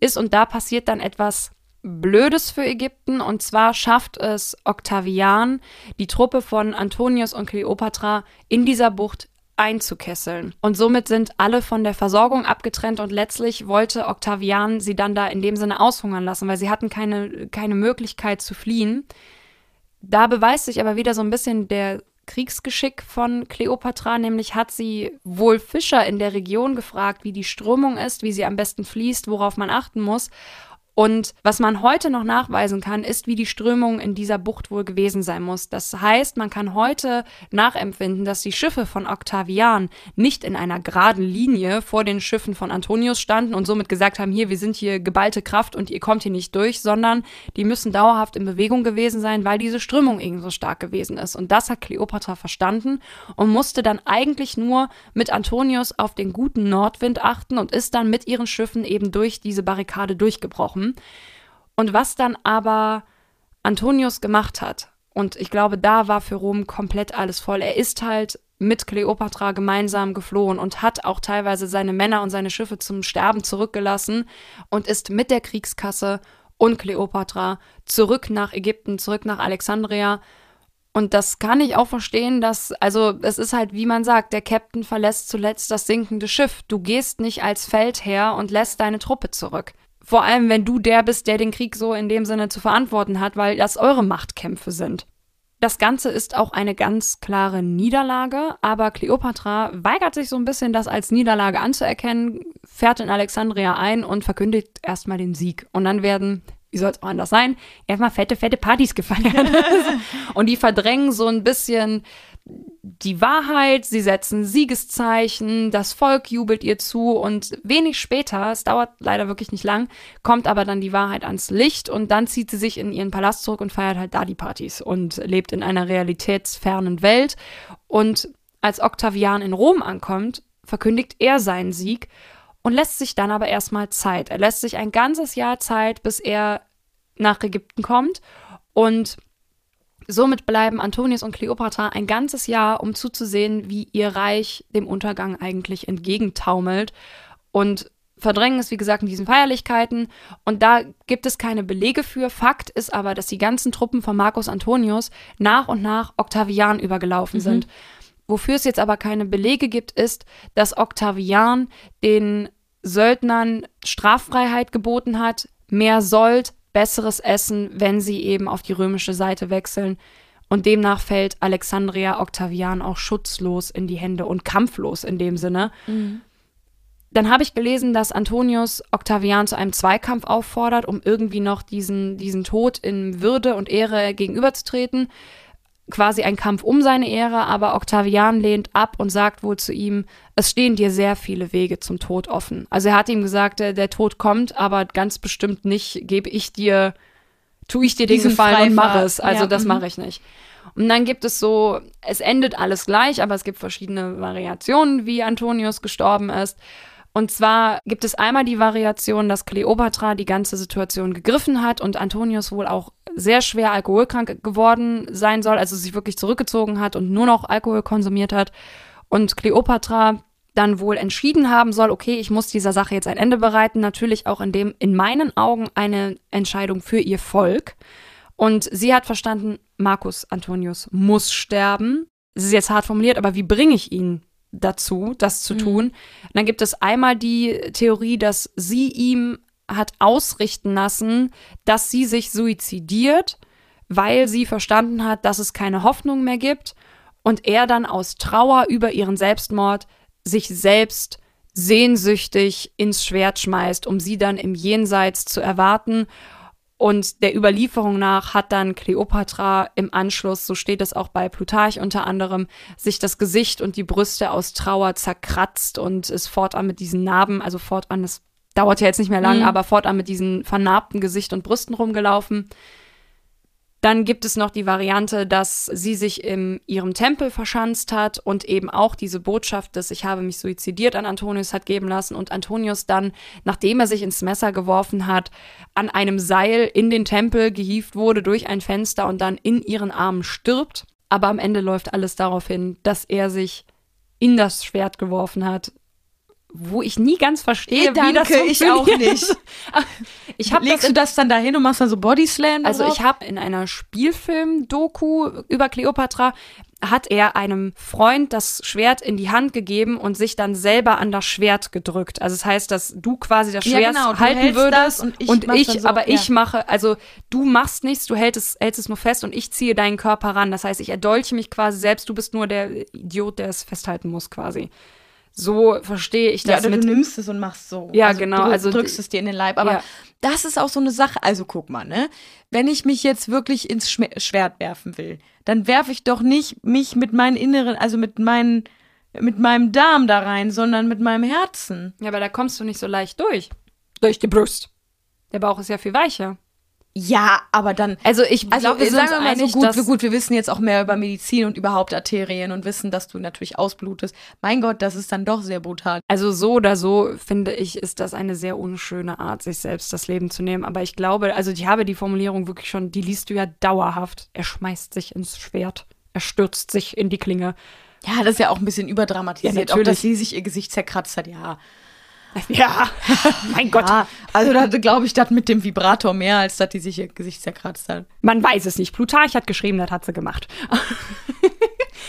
ist. Und da passiert dann etwas Blödes für Ägypten. Und zwar schafft es Octavian, die Truppe von Antonius und Kleopatra in dieser Bucht einzukesseln. Und somit sind alle von der Versorgung abgetrennt und letztlich wollte Octavian sie dann da in dem Sinne aushungern lassen, weil sie hatten keine, keine Möglichkeit zu fliehen. Da beweist sich aber wieder so ein bisschen der Kriegsgeschick von Kleopatra, nämlich hat sie wohl Fischer in der Region gefragt, wie die Strömung ist, wie sie am besten fließt, worauf man achten muss. Und was man heute noch nachweisen kann, ist, wie die Strömung in dieser Bucht wohl gewesen sein muss. Das heißt, man kann heute nachempfinden, dass die Schiffe von Octavian nicht in einer geraden Linie vor den Schiffen von Antonius standen und somit gesagt haben, hier, wir sind hier geballte Kraft und ihr kommt hier nicht durch, sondern die müssen dauerhaft in Bewegung gewesen sein, weil diese Strömung eben so stark gewesen ist. Und das hat Kleopatra verstanden und musste dann eigentlich nur mit Antonius auf den guten Nordwind achten und ist dann mit ihren Schiffen eben durch diese Barrikade durchgebrochen haben. Und was dann aber Antonius gemacht hat, und ich glaube, da war für Rom komplett alles voll. Er ist halt mit Kleopatra gemeinsam geflohen und hat auch teilweise seine Männer und seine Schiffe zum Sterben zurückgelassen und ist mit der Kriegskasse und Kleopatra zurück nach Ägypten, zurück nach Alexandria. Und das kann ich auch verstehen, dass, also es ist halt, wie man sagt, der Captain verlässt zuletzt das sinkende Schiff. Du gehst nicht als Feldherr und lässt deine Truppe zurück. Vor allem, wenn du der bist, der den Krieg so in dem Sinne zu verantworten hat, weil das eure Machtkämpfe sind. Das Ganze ist auch eine ganz klare Niederlage, aber Kleopatra weigert sich so ein bisschen, das als Niederlage anzuerkennen, fährt in Alexandria ein und verkündigt erstmal den Sieg. Und dann werden, wie soll es auch anders sein, erstmal fette, fette Partys gefeiert. und die verdrängen so ein bisschen die Wahrheit, sie setzen Siegeszeichen, das Volk jubelt ihr zu und wenig später, es dauert leider wirklich nicht lang, kommt aber dann die Wahrheit ans Licht und dann zieht sie sich in ihren Palast zurück und feiert halt da die Partys und lebt in einer realitätsfernen Welt. Und als Octavian in Rom ankommt, verkündigt er seinen Sieg und lässt sich dann aber erstmal Zeit. Er lässt sich ein ganzes Jahr Zeit, bis er nach Ägypten kommt und Somit bleiben Antonius und Kleopatra ein ganzes Jahr, um zuzusehen, wie ihr Reich dem Untergang eigentlich entgegentaumelt und verdrängen es, wie gesagt, in diesen Feierlichkeiten. Und da gibt es keine Belege für. Fakt ist aber, dass die ganzen Truppen von Marcus Antonius nach und nach Octavian übergelaufen mhm. sind. Wofür es jetzt aber keine Belege gibt, ist, dass Octavian den Söldnern Straffreiheit geboten hat, mehr Sold, besseres Essen, wenn sie eben auf die römische Seite wechseln. Und demnach fällt Alexandria Octavian auch schutzlos in die Hände und kampflos in dem Sinne. Mhm. Dann habe ich gelesen, dass Antonius Octavian zu einem Zweikampf auffordert, um irgendwie noch diesen, diesen Tod in Würde und Ehre gegenüberzutreten. Quasi ein Kampf um seine Ehre, aber Octavian lehnt ab und sagt wohl zu ihm, es stehen dir sehr viele Wege zum Tod offen. Also er hat ihm gesagt, der, der Tod kommt, aber ganz bestimmt nicht gebe ich dir, tue ich dir den Diesen Gefallen und mache Freifahrt. es. Also Ja, das mhm. mache ich nicht. Und dann gibt es so, es endet alles gleich, aber es gibt verschiedene Variationen, wie Antonius gestorben ist. Und zwar gibt es einmal die Variation, dass Kleopatra die ganze Situation gegriffen hat und Antonius wohl auch sehr schwer alkoholkrank geworden sein soll, also sich wirklich zurückgezogen hat und nur noch Alkohol konsumiert hat. Und Kleopatra dann wohl entschieden haben soll, okay, ich muss dieser Sache jetzt ein Ende bereiten, natürlich auch in dem in meinen Augen eine Entscheidung für ihr Volk. Und sie hat verstanden, Marcus Antonius muss sterben. Es ist jetzt hart formuliert, aber wie bringe ich ihn dazu, das zu tun? Und dann gibt es einmal die Theorie, dass sie ihm hat ausrichten lassen, dass sie sich suizidiert, weil sie verstanden hat, dass es keine Hoffnung mehr gibt und er dann aus Trauer über ihren Selbstmord sich selbst sehnsüchtig ins Schwert schmeißt, um sie dann im Jenseits zu erwarten. Und der Überlieferung nach hat dann Kleopatra im Anschluss, so steht es auch bei Plutarch unter anderem, sich das Gesicht und die Brüste aus Trauer zerkratzt und ist fortan mit diesen Narben, also fortan, das dauert ja jetzt nicht mehr lang, Mhm. aber fortan mit diesen vernarbten Gesicht und Brüsten rumgelaufen. Dann gibt es noch die Variante, dass sie sich in ihrem Tempel verschanzt hat und eben auch diese Botschaft des Ich habe mich suizidiert an Antonius hat geben lassen und Antonius dann, nachdem er sich ins Messer geworfen hat, an einem Seil in den Tempel gehievt wurde durch ein Fenster und dann in ihren Armen stirbt. Aber am Ende läuft alles darauf hin, dass er sich in das Schwert geworfen hat, wo ich nie ganz verstehe, wie das Danke, ich auch nicht. Ich habe Legst du das dann dahin und machst dann so Bodyslam? also drauf? ich habe in einer Spielfilm-Doku über Kleopatra hat er einem Freund das Schwert in die Hand gegeben und sich dann selber an das Schwert gedrückt. Also das heißt, dass du quasi das Ja, Schwert genau, du halten würdest das und ich und ich, so, aber ja. ich mache, also du machst nichts, du hältst es, hältst es nur fest und ich ziehe deinen Körper ran. Das heißt, ich erdolche mich quasi selbst, du bist nur der Idiot, der es festhalten muss quasi. So verstehe ich ja, das oder mit du nimmst es und machst so. Ja, genau, Du also drückst es dir in den Leib. Aber Ja. das ist auch so eine Sache. Also guck mal, ne? Wenn ich mich jetzt wirklich ins Schme Schwert werfen will, dann werfe ich doch nicht mich mit meinen inneren, also mit meinen, mit meinem Darm da rein, sondern mit meinem Herzen. Ja, aber da kommst du nicht so leicht durch. Durch die Brust. Der Bauch ist ja viel weicher. Ja, aber dann. Also ich Also glaube, wir sind sagen wir mal so gut, wir, gut, wir wissen jetzt auch mehr über Medizin und überhaupt Arterien und wissen, dass du natürlich ausblutest. Mein Gott, das ist dann doch sehr brutal. Also so oder so finde ich, ist das eine sehr unschöne Art, sich selbst das Leben zu nehmen. Aber ich glaube, also ich habe die Formulierung wirklich schon, die liest du ja dauerhaft. Er schmeißt sich ins Schwert. Er stürzt sich in die Klinge. Ja, das ist ja auch ein bisschen überdramatisiert. Ja, auch, natürlich. dass sie sich ihr Gesicht zerkratzt hat, ja. Ja, mein Gott. Ja, also da glaube ich, das mit dem Vibrator mehr, als dass die sich ihr Gesicht zerkratzt hat. Man weiß es nicht. Plutarch hat geschrieben, das hat sie gemacht.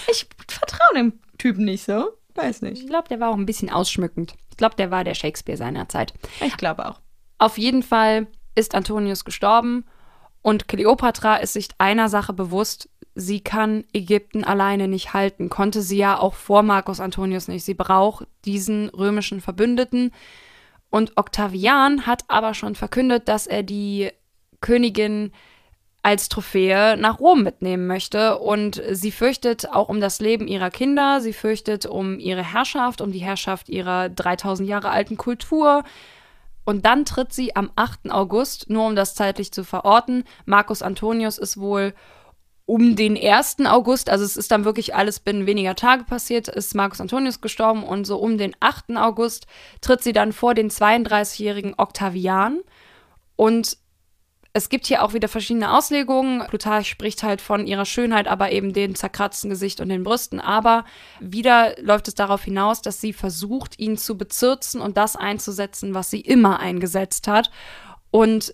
Ich vertraue dem Typen nicht so. Weiß nicht. Ich glaube, der war auch ein bisschen ausschmückend. Ich glaube, der war der Shakespeare seiner Zeit. Ich glaube auch. Auf jeden Fall ist Antonius gestorben und Kleopatra ist sich einer Sache bewusst, sie kann Ägypten alleine nicht halten, konnte sie ja auch vor Marcus Antonius nicht. Sie braucht diesen römischen Verbündeten. Und Octavian hat aber schon verkündet, dass er die Königin als Trophäe nach Rom mitnehmen möchte. Und sie fürchtet auch um das Leben ihrer Kinder, sie fürchtet um ihre Herrschaft, um die Herrschaft ihrer 3000 Jahre alten Kultur. Und dann tritt sie am 8. August, nur um das zeitlich zu verorten. Marcus Antonius ist wohl um den 1. August, also es ist dann wirklich alles binnen weniger Tage passiert, ist Marcus Antonius gestorben und so um den 8. August tritt sie dann vor den 32-jährigen Octavian. Und es gibt hier auch wieder verschiedene Auslegungen. Plutarch spricht halt von ihrer Schönheit, aber eben dem zerkratzten Gesicht und den Brüsten. Aber wieder läuft es darauf hinaus, dass sie versucht, ihn zu bezirzen und das einzusetzen, was sie immer eingesetzt hat. Und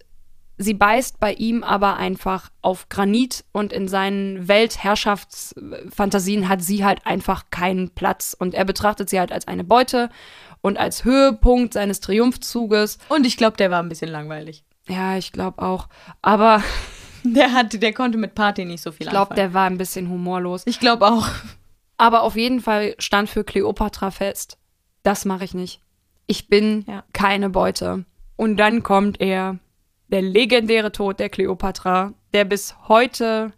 sie beißt bei ihm aber einfach auf Granit und in seinen Weltherrschaftsfantasien hat sie halt einfach keinen Platz. Und er betrachtet sie halt als eine Beute und als Höhepunkt seines Triumphzuges Und ich glaube, der war ein bisschen langweilig. Ja, ich glaube auch. Aber der hat, der konnte mit Party nicht so viel ich glaube, anfangen. der war ein bisschen humorlos. Ich glaube auch. Aber auf jeden Fall stand für Cleopatra fest, das mache ich nicht. Ich bin Ja. keine Beute. Und dann kommt er, der legendäre Tod der Cleopatra, der bis heute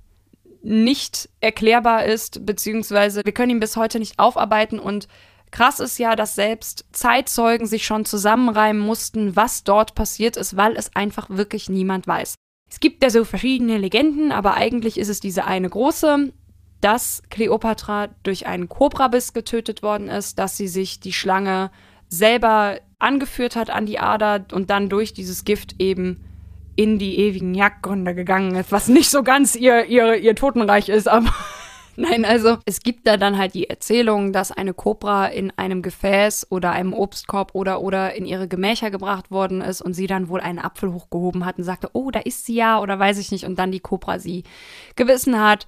nicht erklärbar ist, beziehungsweise wir können ihn bis heute nicht aufarbeiten. Und krass ist ja, dass selbst Zeitzeugen sich schon zusammenreimen mussten, was dort passiert ist, weil es einfach wirklich niemand weiß. Es gibt ja so verschiedene Legenden, aber eigentlich ist es diese eine große, dass Kleopatra durch einen Kobrabiss getötet worden ist, dass sie sich die Schlange selber angeführt hat an die Ader und dann durch dieses Gift eben in die ewigen Jagdgründe gegangen ist, was nicht so ganz ihr, ihr, ihr Totenreich ist, aber nein, also es gibt da dann halt die Erzählung, dass eine Kobra in einem Gefäß oder einem Obstkorb oder oder in ihre Gemächer gebracht worden ist und sie dann wohl einen Apfel hochgehoben hat und sagte, oh, da ist sie ja oder weiß ich nicht und dann die Kobra sie gewissen hat.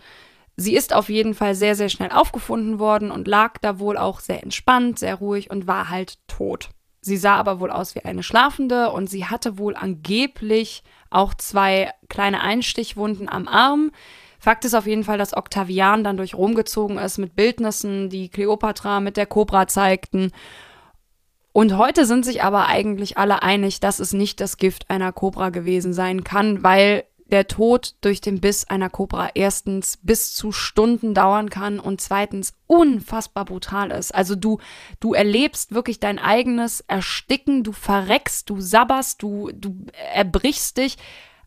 Sie ist auf jeden Fall sehr, sehr schnell aufgefunden worden und lag da wohl auch sehr entspannt, sehr ruhig und war halt tot. Sie sah aber wohl aus wie eine Schlafende und sie hatte wohl angeblich auch zwei kleine Einstichwunden am Arm. Fakt ist auf jeden Fall, dass Octavian dann durch Rom gezogen ist mit Bildnissen, die Kleopatra mit der Kobra zeigten. Und heute sind sich aber eigentlich alle einig, dass es nicht das Gift einer Kobra gewesen sein kann, weil der Tod durch den Biss einer Kobra erstens bis zu Stunden dauern kann und zweitens unfassbar brutal ist. Also du, du erlebst wirklich dein eigenes Ersticken, du verreckst, du sabberst, du, du erbrichst dich.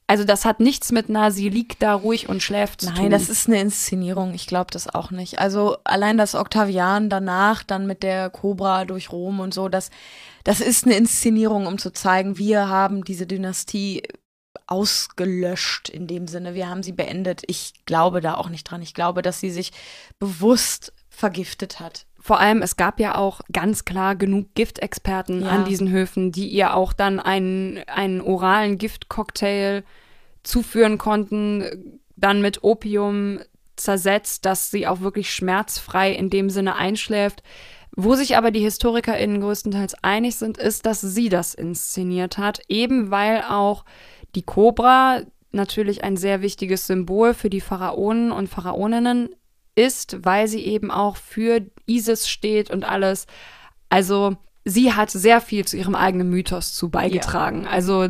Also das hat nichts mit einer, sie liegt da ruhig und schläft zu tun. Nein, das ist eine Inszenierung. Ich glaube das auch nicht. Also allein das Octavian danach dann mit der Cobra durch Rom und so, das, das ist eine Inszenierung, um zu zeigen, wir haben diese Dynastie ausgelöscht in dem Sinne. Wir haben sie beendet. Ich glaube da auch nicht dran. Ich glaube, dass sie sich bewusst vergiftet hat. Vor allem, es gab ja auch ganz klar genug Giftexperten Ja. an diesen Höfen, die ihr auch dann einen, einen oralen Giftcocktail zuführen konnten, dann mit Opium zersetzt, dass sie auch wirklich schmerzfrei in dem Sinne einschläft. Wo sich aber die HistorikerInnen größtenteils einig sind, ist, dass sie das inszeniert hat, eben weil auch die Kobra natürlich ein sehr wichtiges Symbol für die Pharaonen und Pharaoninnen ist, weil sie eben auch für Isis steht und alles. Also sie hat sehr viel zu ihrem eigenen Mythos zu beigetragen. Also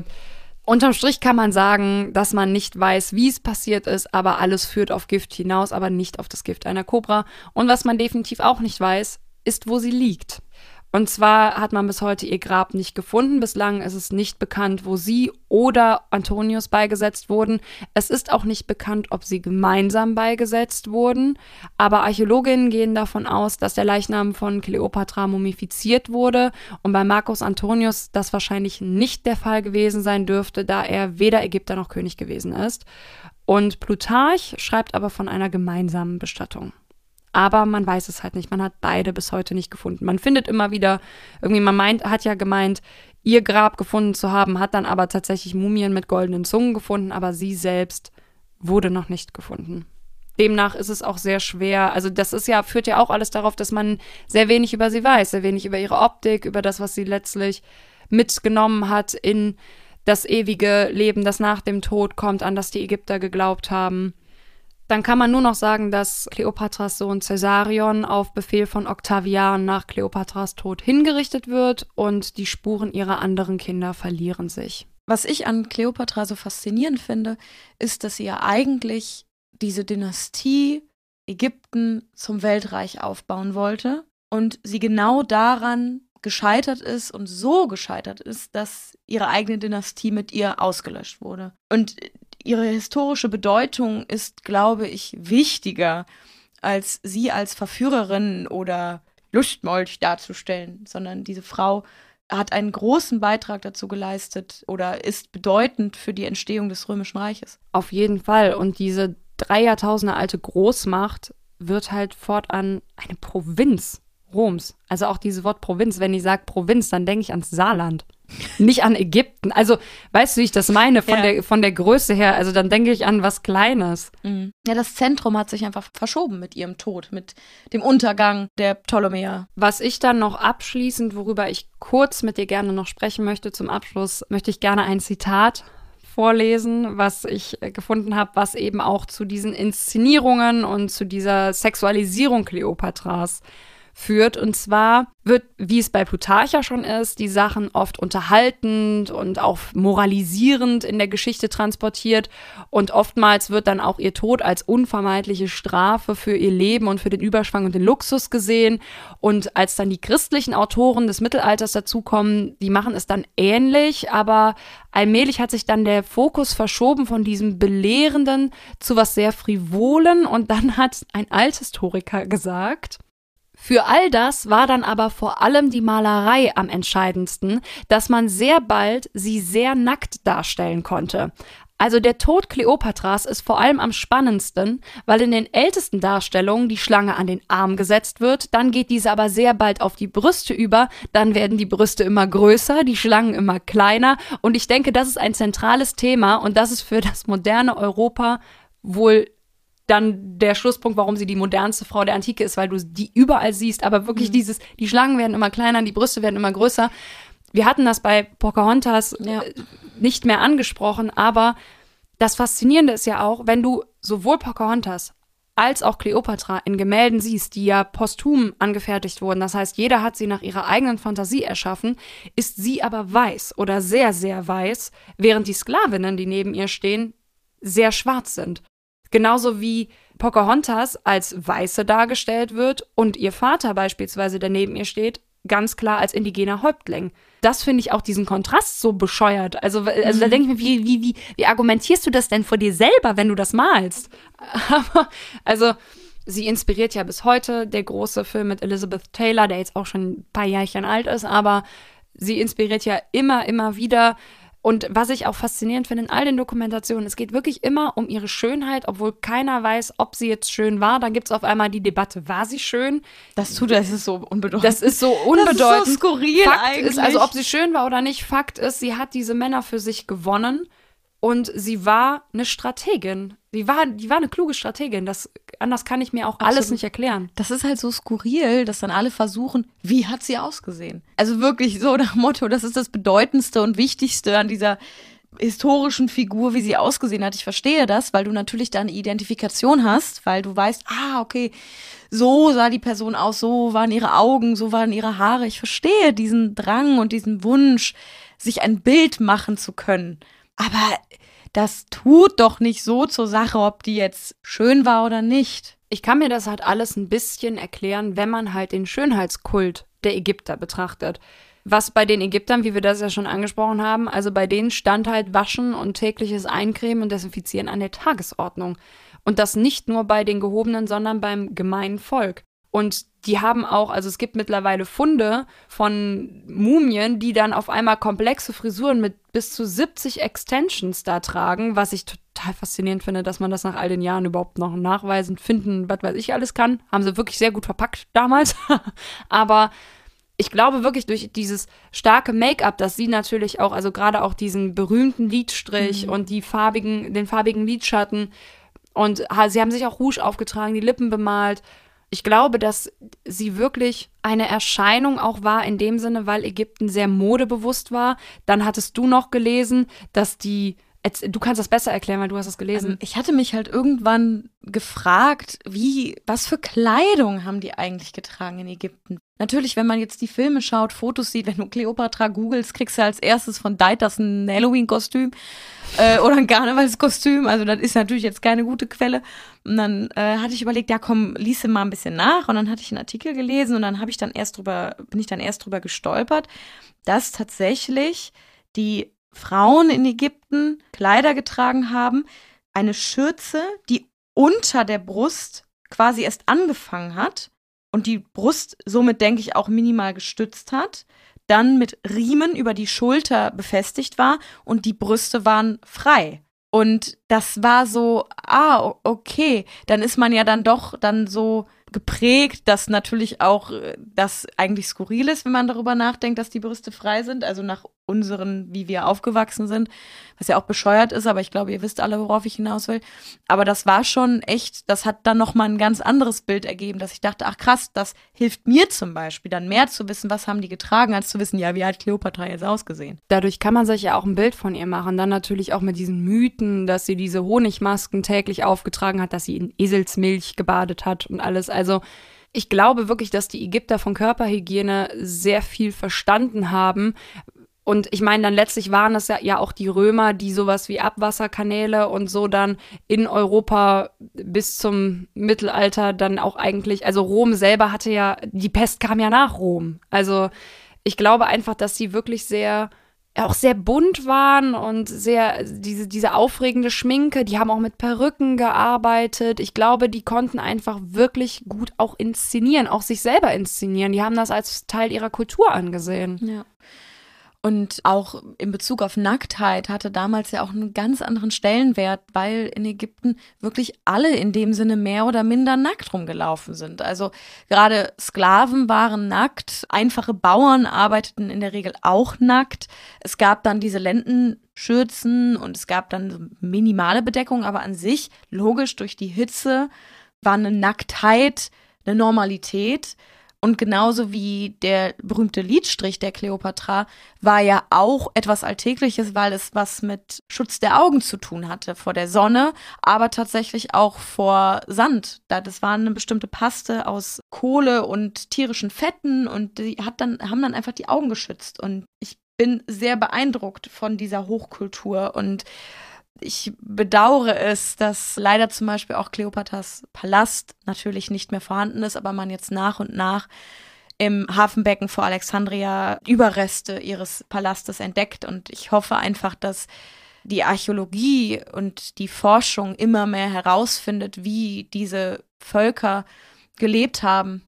unterm Strich kann man sagen, dass man nicht weiß, wie es passiert ist, aber alles führt auf Gift hinaus, aber nicht auf das Gift einer Kobra. Und was man definitiv auch nicht weiß, ist, wo sie liegt. Und zwar hat man bis heute ihr Grab nicht gefunden. Bislang ist es nicht bekannt, wo sie oder Antonius beigesetzt wurden. Es ist auch nicht bekannt, ob sie gemeinsam beigesetzt wurden. Aber Archäologinnen gehen davon aus, dass der Leichnam von Kleopatra mumifiziert wurde und bei Marcus Antonius das wahrscheinlich nicht der Fall gewesen sein dürfte, da er weder Ägypter noch König gewesen ist. Und Plutarch schreibt aber von einer gemeinsamen Bestattung. Aber man weiß es halt nicht. Man hat beide bis heute nicht gefunden. Man findet immer wieder, irgendwie, man meint, hat ja gemeint, ihr Grab gefunden zu haben, hat dann aber tatsächlich Mumien mit goldenen Zungen gefunden, aber sie selbst wurde noch nicht gefunden. Demnach ist es auch sehr schwer. Also, das ist ja, führt ja auch alles darauf, dass man sehr wenig über sie weiß, sehr wenig über ihre Optik, über das, was sie letztlich mitgenommen hat in das ewige Leben, das nach dem Tod kommt, an das die Ägypter geglaubt haben. Dann kann man nur noch sagen, dass Kleopatras Sohn Caesarion auf Befehl von Octavian nach Kleopatras Tod hingerichtet wird und die Spuren ihrer anderen Kinder verlieren sich. Was ich an Kleopatra so faszinierend finde, ist, dass sie ja eigentlich diese Dynastie Ägypten zum Weltreich aufbauen wollte und sie genau daran gescheitert ist und so gescheitert ist, dass ihre eigene Dynastie mit ihr ausgelöscht wurde. Und ihre historische Bedeutung ist, glaube ich, wichtiger, als sie als Verführerin oder Lustmolch darzustellen, sondern diese Frau hat einen großen Beitrag dazu geleistet oder ist bedeutend für die Entstehung des Römischen Reiches. Auf jeden Fall. Und diese drei Jahrtausende alte Großmacht wird halt fortan eine Provinz Roms. Also auch dieses Wort Provinz. Wenn ich sage Provinz, dann denke ich ans Saarland. Nicht an Ägypten. Also, weißt du, wie ich das meine? Von, Ja. der, von der Größe her. Also, dann denke ich an was Kleines. Ja, das Zentrum hat sich einfach verschoben mit ihrem Tod, mit dem Untergang der Ptolemäer. Was ich dann noch abschließend, worüber ich kurz mit dir gerne noch sprechen möchte zum Abschluss, möchte ich gerne ein Zitat vorlesen, was ich äh, gefunden habe, was eben auch zu diesen Inszenierungen und zu dieser Sexualisierung Kleopatras führt. Und zwar wird, wie es bei Plutarcha schon ist, die Sachen oft unterhaltend und auch moralisierend in der Geschichte transportiert. Und oftmals wird dann auch ihr Tod als unvermeidliche Strafe für ihr Leben und für den Überschwang und den Luxus gesehen. Und als dann die christlichen Autoren des Mittelalters dazukommen, die machen es dann ähnlich, aber allmählich hat sich dann der Fokus verschoben von diesem Belehrenden zu was sehr Frivolen. Und dann hat ein Althistoriker gesagt, für all das war dann aber vor allem die Malerei am entscheidendsten, dass man sehr bald sie sehr nackt darstellen konnte. Also der Tod Kleopatras ist vor allem am spannendsten, weil in den ältesten Darstellungen die Schlange an den Arm gesetzt wird, dann geht diese aber sehr bald auf die Brüste über, dann werden die Brüste immer größer, die Schlangen immer kleiner und ich denke, das ist ein zentrales Thema und das ist für das moderne Europa wohl dann der Schlusspunkt, warum sie die modernste Frau der Antike ist, weil du die überall siehst. Aber wirklich mhm. dieses, die Schlangen werden immer kleiner, die Brüste werden immer größer. Wir hatten das bei Pocahontas ja. Äh, nicht mehr angesprochen, aber das Faszinierende ist ja auch, wenn du sowohl Pocahontas als auch Kleopatra in Gemälden siehst, die ja posthum angefertigt wurden, das heißt, jeder hat sie nach ihrer eigenen Fantasie erschaffen, ist sie aber weiß oder sehr, sehr weiß, während die Sklavinnen, die neben ihr stehen, sehr schwarz sind. Genauso wie Pocahontas als Weiße dargestellt wird und ihr Vater beispielsweise, der neben ihr steht, ganz klar als indigener Häuptling. Das finde ich auch diesen Kontrast so bescheuert. Also, also mhm. da denke ich mir, wie, wie, wie, wie argumentierst du das denn vor dir selber, wenn du das malst? Aber, also, sie inspiriert ja bis heute der große Film mit Elizabeth Taylor, der jetzt auch schon ein paar Jährchen alt ist, aber sie inspiriert ja immer, immer wieder und was ich auch faszinierend finde in all den Dokumentationen, es geht wirklich immer um ihre Schönheit, obwohl keiner weiß, ob sie jetzt schön war. Dann gibt es auf einmal die Debatte, war sie schön? Das tut, das ist so unbedeutend. Das ist so unbedeutend. Das ist so skurril Fakt eigentlich. ist, also ob sie schön war oder nicht, Fakt ist, sie hat diese Männer für sich gewonnen und sie war eine Strategin. Sie war, die war eine kluge Strategin. Das, anders kann ich mir auch Absolut. alles nicht erklären. Das ist halt so skurril, dass dann alle versuchen, wie hat sie ausgesehen? Also wirklich so nach Motto, das ist das Bedeutendste und Wichtigste an dieser historischen Figur, wie sie ausgesehen hat. Ich verstehe das, weil du natürlich da eine Identifikation hast, weil du weißt, ah, okay, so sah die Person aus, so waren ihre Augen, so waren ihre Haare. Ich verstehe diesen Drang und diesen Wunsch, sich ein Bild machen zu können. Aber das tut doch nicht so zur Sache, ob die jetzt schön war oder nicht. Ich kann mir das halt alles ein bisschen erklären, wenn man halt den Schönheitskult der Ägypter betrachtet. Was bei den Ägyptern, wie wir das ja schon angesprochen haben, also bei denen stand halt Waschen und tägliches Eincremen und Desinfizieren an der Tagesordnung. Und das nicht nur bei den Gehobenen, sondern beim gemeinen Volk. Und die haben auch, also es gibt mittlerweile Funde von Mumien, die dann auf einmal komplexe Frisuren mit bis zu 70 Extensions da tragen, was ich total faszinierend finde, dass man das nach all den Jahren überhaupt noch nachweisen, finden, was weiß ich alles kann. Haben sie wirklich sehr gut verpackt damals. Aber ich glaube wirklich durch dieses starke Make-up, dass sie natürlich auch, also gerade auch diesen berühmten Lidstrich mhm. und die farbigen, den farbigen Lidschatten und sie haben sich auch Rouge aufgetragen, die Lippen bemalt ich glaube, dass sie wirklich eine Erscheinung auch war in dem Sinne, weil Ägypten sehr modebewusst war. Dann hattest du noch gelesen, dass die Du kannst das besser erklären, weil du hast es gelesen. Ähm, ich hatte mich halt irgendwann gefragt, wie, was für Kleidung haben die eigentlich getragen in Ägypten? Natürlich, wenn man jetzt die Filme schaut, Fotos sieht, wenn du Cleopatra googelst, kriegst du als erstes von Deiters ein Halloween-Kostüm äh, oder ein Karnevalskostüm. Also das ist natürlich jetzt keine gute Quelle. Und dann äh, hatte ich überlegt, ja komm, lies mal ein bisschen nach. Und dann hatte ich einen Artikel gelesen und dann habe ich dann erst drüber, bin ich dann erst drüber gestolpert, dass tatsächlich die Frauen in Ägypten Kleider getragen haben, eine Schürze, die unter der Brust quasi erst angefangen hat und die Brust somit, denke ich, auch minimal gestützt hat, dann mit Riemen über die Schulter befestigt war und die Brüste waren frei. Und das war so, ah, okay, dann ist man ja dann doch dann so geprägt, dass natürlich auch äh, das eigentlich skurril ist, wenn man darüber nachdenkt, dass die Brüste frei sind, also nach unseren, wie wir aufgewachsen sind, was ja auch bescheuert ist, aber ich glaube, ihr wisst alle, worauf ich hinaus will. Aber das war schon echt, das hat dann nochmal ein ganz anderes Bild ergeben, dass ich dachte, ach krass, das hilft mir zum Beispiel, dann mehr zu wissen, was haben die getragen, als zu wissen, ja, wie hat Kleopatra jetzt ausgesehen. Dadurch kann man sich ja auch ein Bild von ihr machen. Dann natürlich auch mit diesen Mythen, dass sie diese Honigmasken täglich aufgetragen hat, dass sie in Eselsmilch gebadet hat und alles. Also ich glaube wirklich, dass die Ägypter von Körperhygiene sehr viel verstanden haben. Und ich meine, dann letztlich waren es ja, ja auch die Römer, die sowas wie Abwasserkanäle und so dann in Europa bis zum Mittelalter dann auch eigentlich, also Rom selber hatte ja, die Pest kam ja nach Rom. Also ich glaube einfach, dass sie wirklich sehr auch sehr bunt waren und sehr, diese, diese aufregende Schminke, die haben auch mit Perücken gearbeitet. Ich glaube, die konnten einfach wirklich gut auch inszenieren, auch sich selber inszenieren. Die haben das als Teil ihrer Kultur angesehen. Ja. Und auch in Bezug auf Nacktheit hatte damals ja auch einen ganz anderen Stellenwert, weil in Ägypten wirklich alle in dem Sinne mehr oder minder nackt rumgelaufen sind. Also gerade Sklaven waren nackt, einfache Bauern arbeiteten in der Regel auch nackt. Es gab dann diese Lendenschürzen und es gab dann minimale Bedeckung, aber an sich, logisch durch die Hitze, war eine Nacktheit eine Normalität. Und genauso wie der berühmte Lidstrich der Kleopatra war ja auch etwas Alltägliches, weil es was mit Schutz der Augen zu tun hatte vor der Sonne, aber tatsächlich auch vor Sand. Das war eine bestimmte Paste aus Kohle und tierischen Fetten und die hat dann, haben dann einfach die Augen geschützt. Und ich bin sehr beeindruckt von dieser Hochkultur und ich bedauere es, dass leider zum Beispiel auch Kleopatras Palast natürlich nicht mehr vorhanden ist, aber man jetzt nach und nach im Hafenbecken vor Alexandria Überreste ihres Palastes entdeckt. Und ich hoffe einfach, dass die Archäologie und die Forschung immer mehr herausfindet, wie diese Völker gelebt haben.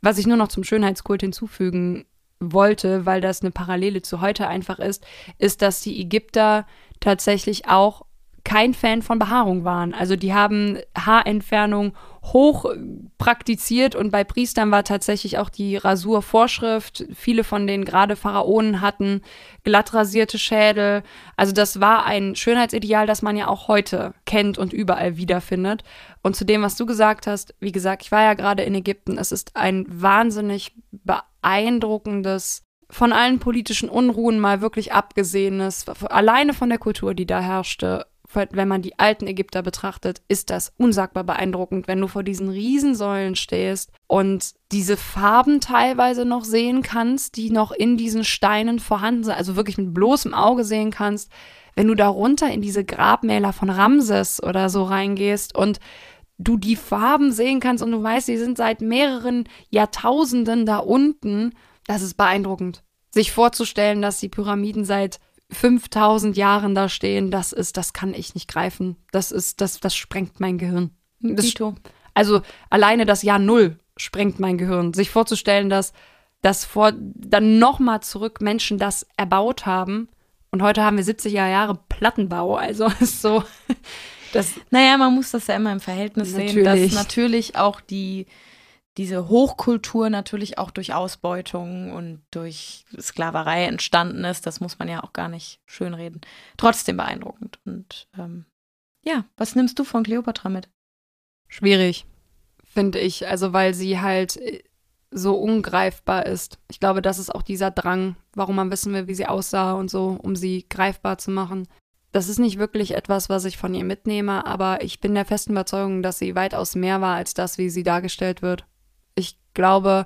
Was ich nur noch zum Schönheitskult hinzufügen wollte, weil das eine Parallele zu heute einfach ist, ist, dass die Ägypter tatsächlich auch kein Fan von Behaarung waren. Also die haben Haarentfernung hoch praktiziert und bei Priestern war tatsächlich auch die Rasurvorschrift. Viele von den gerade Pharaonen hatten glatt rasierte Schädel. Also das war ein Schönheitsideal, das man ja auch heute kennt und überall wiederfindet. Und zu dem, was du gesagt hast, wie gesagt, ich war ja gerade in Ägypten. Es ist ein wahnsinnig beeindruckendes von allen politischen Unruhen mal wirklich abgesehenes, alleine von der Kultur, die da herrschte, wenn man die alten Ägypter betrachtet, ist das unsagbar beeindruckend, wenn du vor diesen Riesensäulen stehst und diese Farben teilweise noch sehen kannst, die noch in diesen Steinen vorhanden sind, also wirklich mit bloßem Auge sehen kannst, wenn du darunter in diese Grabmäler von Ramses oder so reingehst und du die Farben sehen kannst und du weißt, die sind seit mehreren Jahrtausenden da unten, das ist beeindruckend. Sich vorzustellen, dass die Pyramiden seit 5000 Jahren da stehen, das ist, das kann ich nicht greifen. Das ist, das, das sprengt mein Gehirn. Das, also alleine das Jahr Null sprengt mein Gehirn. Sich vorzustellen, dass, dass vor, dann nochmal zurück Menschen das erbaut haben und heute haben wir 70er Jahre Plattenbau. Also ist so, das. Naja, man muss das ja immer im Verhältnis natürlich. sehen, dass natürlich auch die, diese Hochkultur natürlich auch durch Ausbeutung und durch Sklaverei entstanden ist. Das muss man ja auch gar nicht schönreden. Trotzdem beeindruckend. Und ähm, ja, was nimmst du von Cleopatra mit? Schwierig, finde ich. Also, weil sie halt äh, so ungreifbar ist. Ich glaube, das ist auch dieser Drang, warum man wissen will, wie sie aussah und so, um sie greifbar zu machen. Das ist nicht wirklich etwas, was ich von ihr mitnehme, aber ich bin der festen Überzeugung, dass sie weitaus mehr war als das, wie sie dargestellt wird. Ich glaube,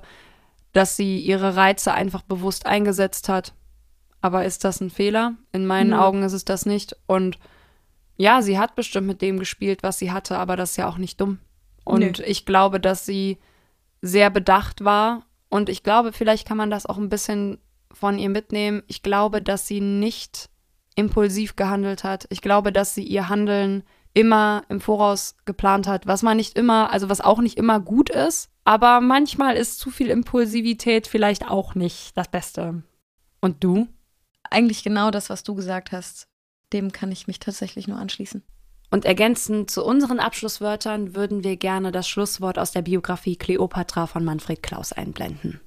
dass sie ihre Reize einfach bewusst eingesetzt hat. Aber ist das ein Fehler? In meinen mhm. Augen ist es das nicht. Und ja, sie hat bestimmt mit dem gespielt, was sie hatte, aber das ist ja auch nicht dumm. Und nee. ich glaube, dass sie sehr bedacht war. Und ich glaube, vielleicht kann man das auch ein bisschen von ihr mitnehmen. Ich glaube, dass sie nicht impulsiv gehandelt hat. Ich glaube, dass sie ihr Handeln immer im Voraus geplant hat, was man nicht immer, also was auch nicht immer gut ist, aber manchmal ist zu viel Impulsivität vielleicht auch nicht das Beste. Und du? Eigentlich genau das, was du gesagt hast. Dem kann ich mich tatsächlich nur anschließen. Und ergänzend zu unseren Abschlusswörtern würden wir gerne das Schlusswort aus der Biografie Kleopatra von Manfred Klaus einblenden.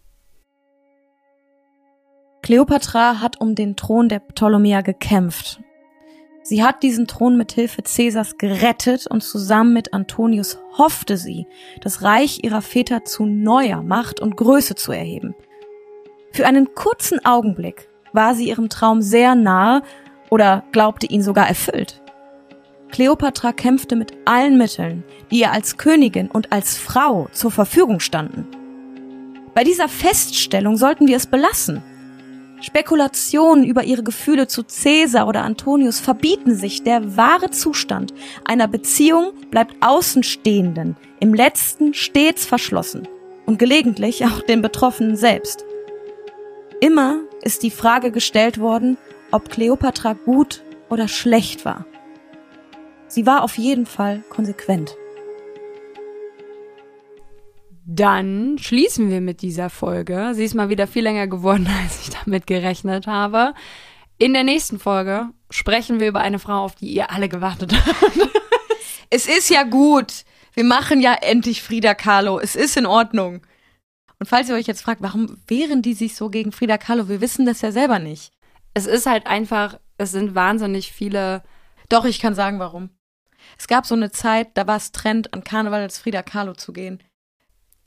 Kleopatra hat um den Thron der Ptolemäer gekämpft. Sie hat diesen Thron mit Hilfe Caesars gerettet und zusammen mit Antonius hoffte sie, das Reich ihrer Väter zu neuer Macht und Größe zu erheben. Für einen kurzen Augenblick war sie ihrem Traum sehr nahe oder glaubte ihn sogar erfüllt. Kleopatra kämpfte mit allen Mitteln, die ihr als Königin und als Frau zur Verfügung standen. Bei dieser Feststellung sollten wir es belassen. Spekulationen über ihre Gefühle zu Caesar oder Antonius verbieten sich. Der wahre Zustand einer Beziehung bleibt Außenstehenden im letzten stets verschlossen und gelegentlich auch den Betroffenen selbst. Immer ist die Frage gestellt worden, ob Kleopatra gut oder schlecht war. Sie war auf jeden Fall konsequent. Dann schließen wir mit dieser Folge. Sie ist mal wieder viel länger geworden, als ich damit gerechnet habe. In der nächsten Folge sprechen wir über eine Frau, auf die ihr alle gewartet habt. Es ist ja gut. Wir machen ja endlich Frida Kahlo. Es ist in Ordnung. Und falls ihr euch jetzt fragt, warum wehren die sich so gegen Frida Kahlo? Wir wissen das ja selber nicht. Es ist halt einfach, es sind wahnsinnig viele. Doch, ich kann sagen, warum. Es gab so eine Zeit, da war es Trend, an Karneval als Frida Kahlo zu gehen.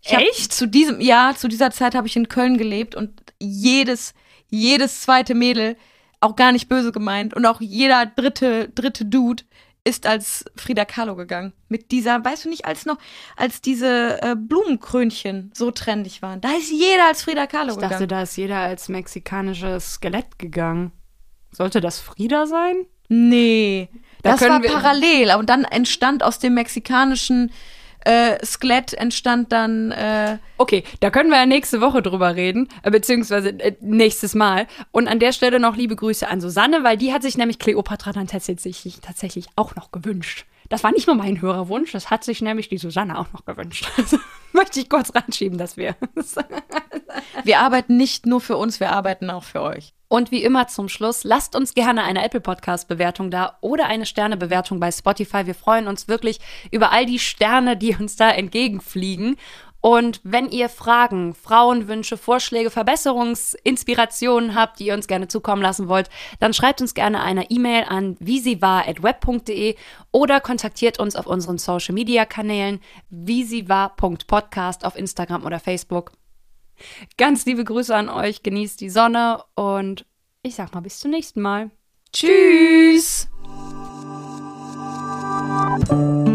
Ich Echt? zu diesem, ja, zu dieser Zeit habe ich in Köln gelebt und jedes, jedes zweite Mädel, auch gar nicht böse gemeint, und auch jeder dritte, dritte Dude ist als Frida Kahlo gegangen. Mit dieser, weißt du nicht, als noch, als diese äh, Blumenkrönchen so trendig waren. Da ist jeder als Frida Kahlo ich gegangen. Ich dachte, da ist jeder als mexikanisches Skelett gegangen. Sollte das Frida sein? Nee. Da das war parallel. Und dann entstand aus dem mexikanischen äh, Skelett entstand dann. Äh okay, da können wir ja nächste Woche drüber reden, äh, beziehungsweise äh, nächstes Mal. Und an der Stelle noch liebe Grüße an Susanne, weil die hat sich nämlich Kleopatra dann tatsächlich, tatsächlich auch noch gewünscht. Das war nicht nur mein Hörerwunsch, das hat sich nämlich die Susanne auch noch gewünscht. Also, möchte ich kurz reinschieben, dass wir. wir arbeiten nicht nur für uns, wir arbeiten auch für euch. Und wie immer zum Schluss, lasst uns gerne eine Apple Podcast Bewertung da oder eine Sternebewertung bei Spotify. Wir freuen uns wirklich über all die Sterne, die uns da entgegenfliegen. Und wenn ihr Fragen, Frauenwünsche, Vorschläge, Verbesserungsinspirationen habt, die ihr uns gerne zukommen lassen wollt, dann schreibt uns gerne eine E-Mail an wiesiwar.web.de oder kontaktiert uns auf unseren Social Media Kanälen wiesiwar.podcast auf Instagram oder Facebook. Ganz liebe Grüße an euch, genießt die Sonne und ich sag mal bis zum nächsten Mal. Tschüss! Tschüss.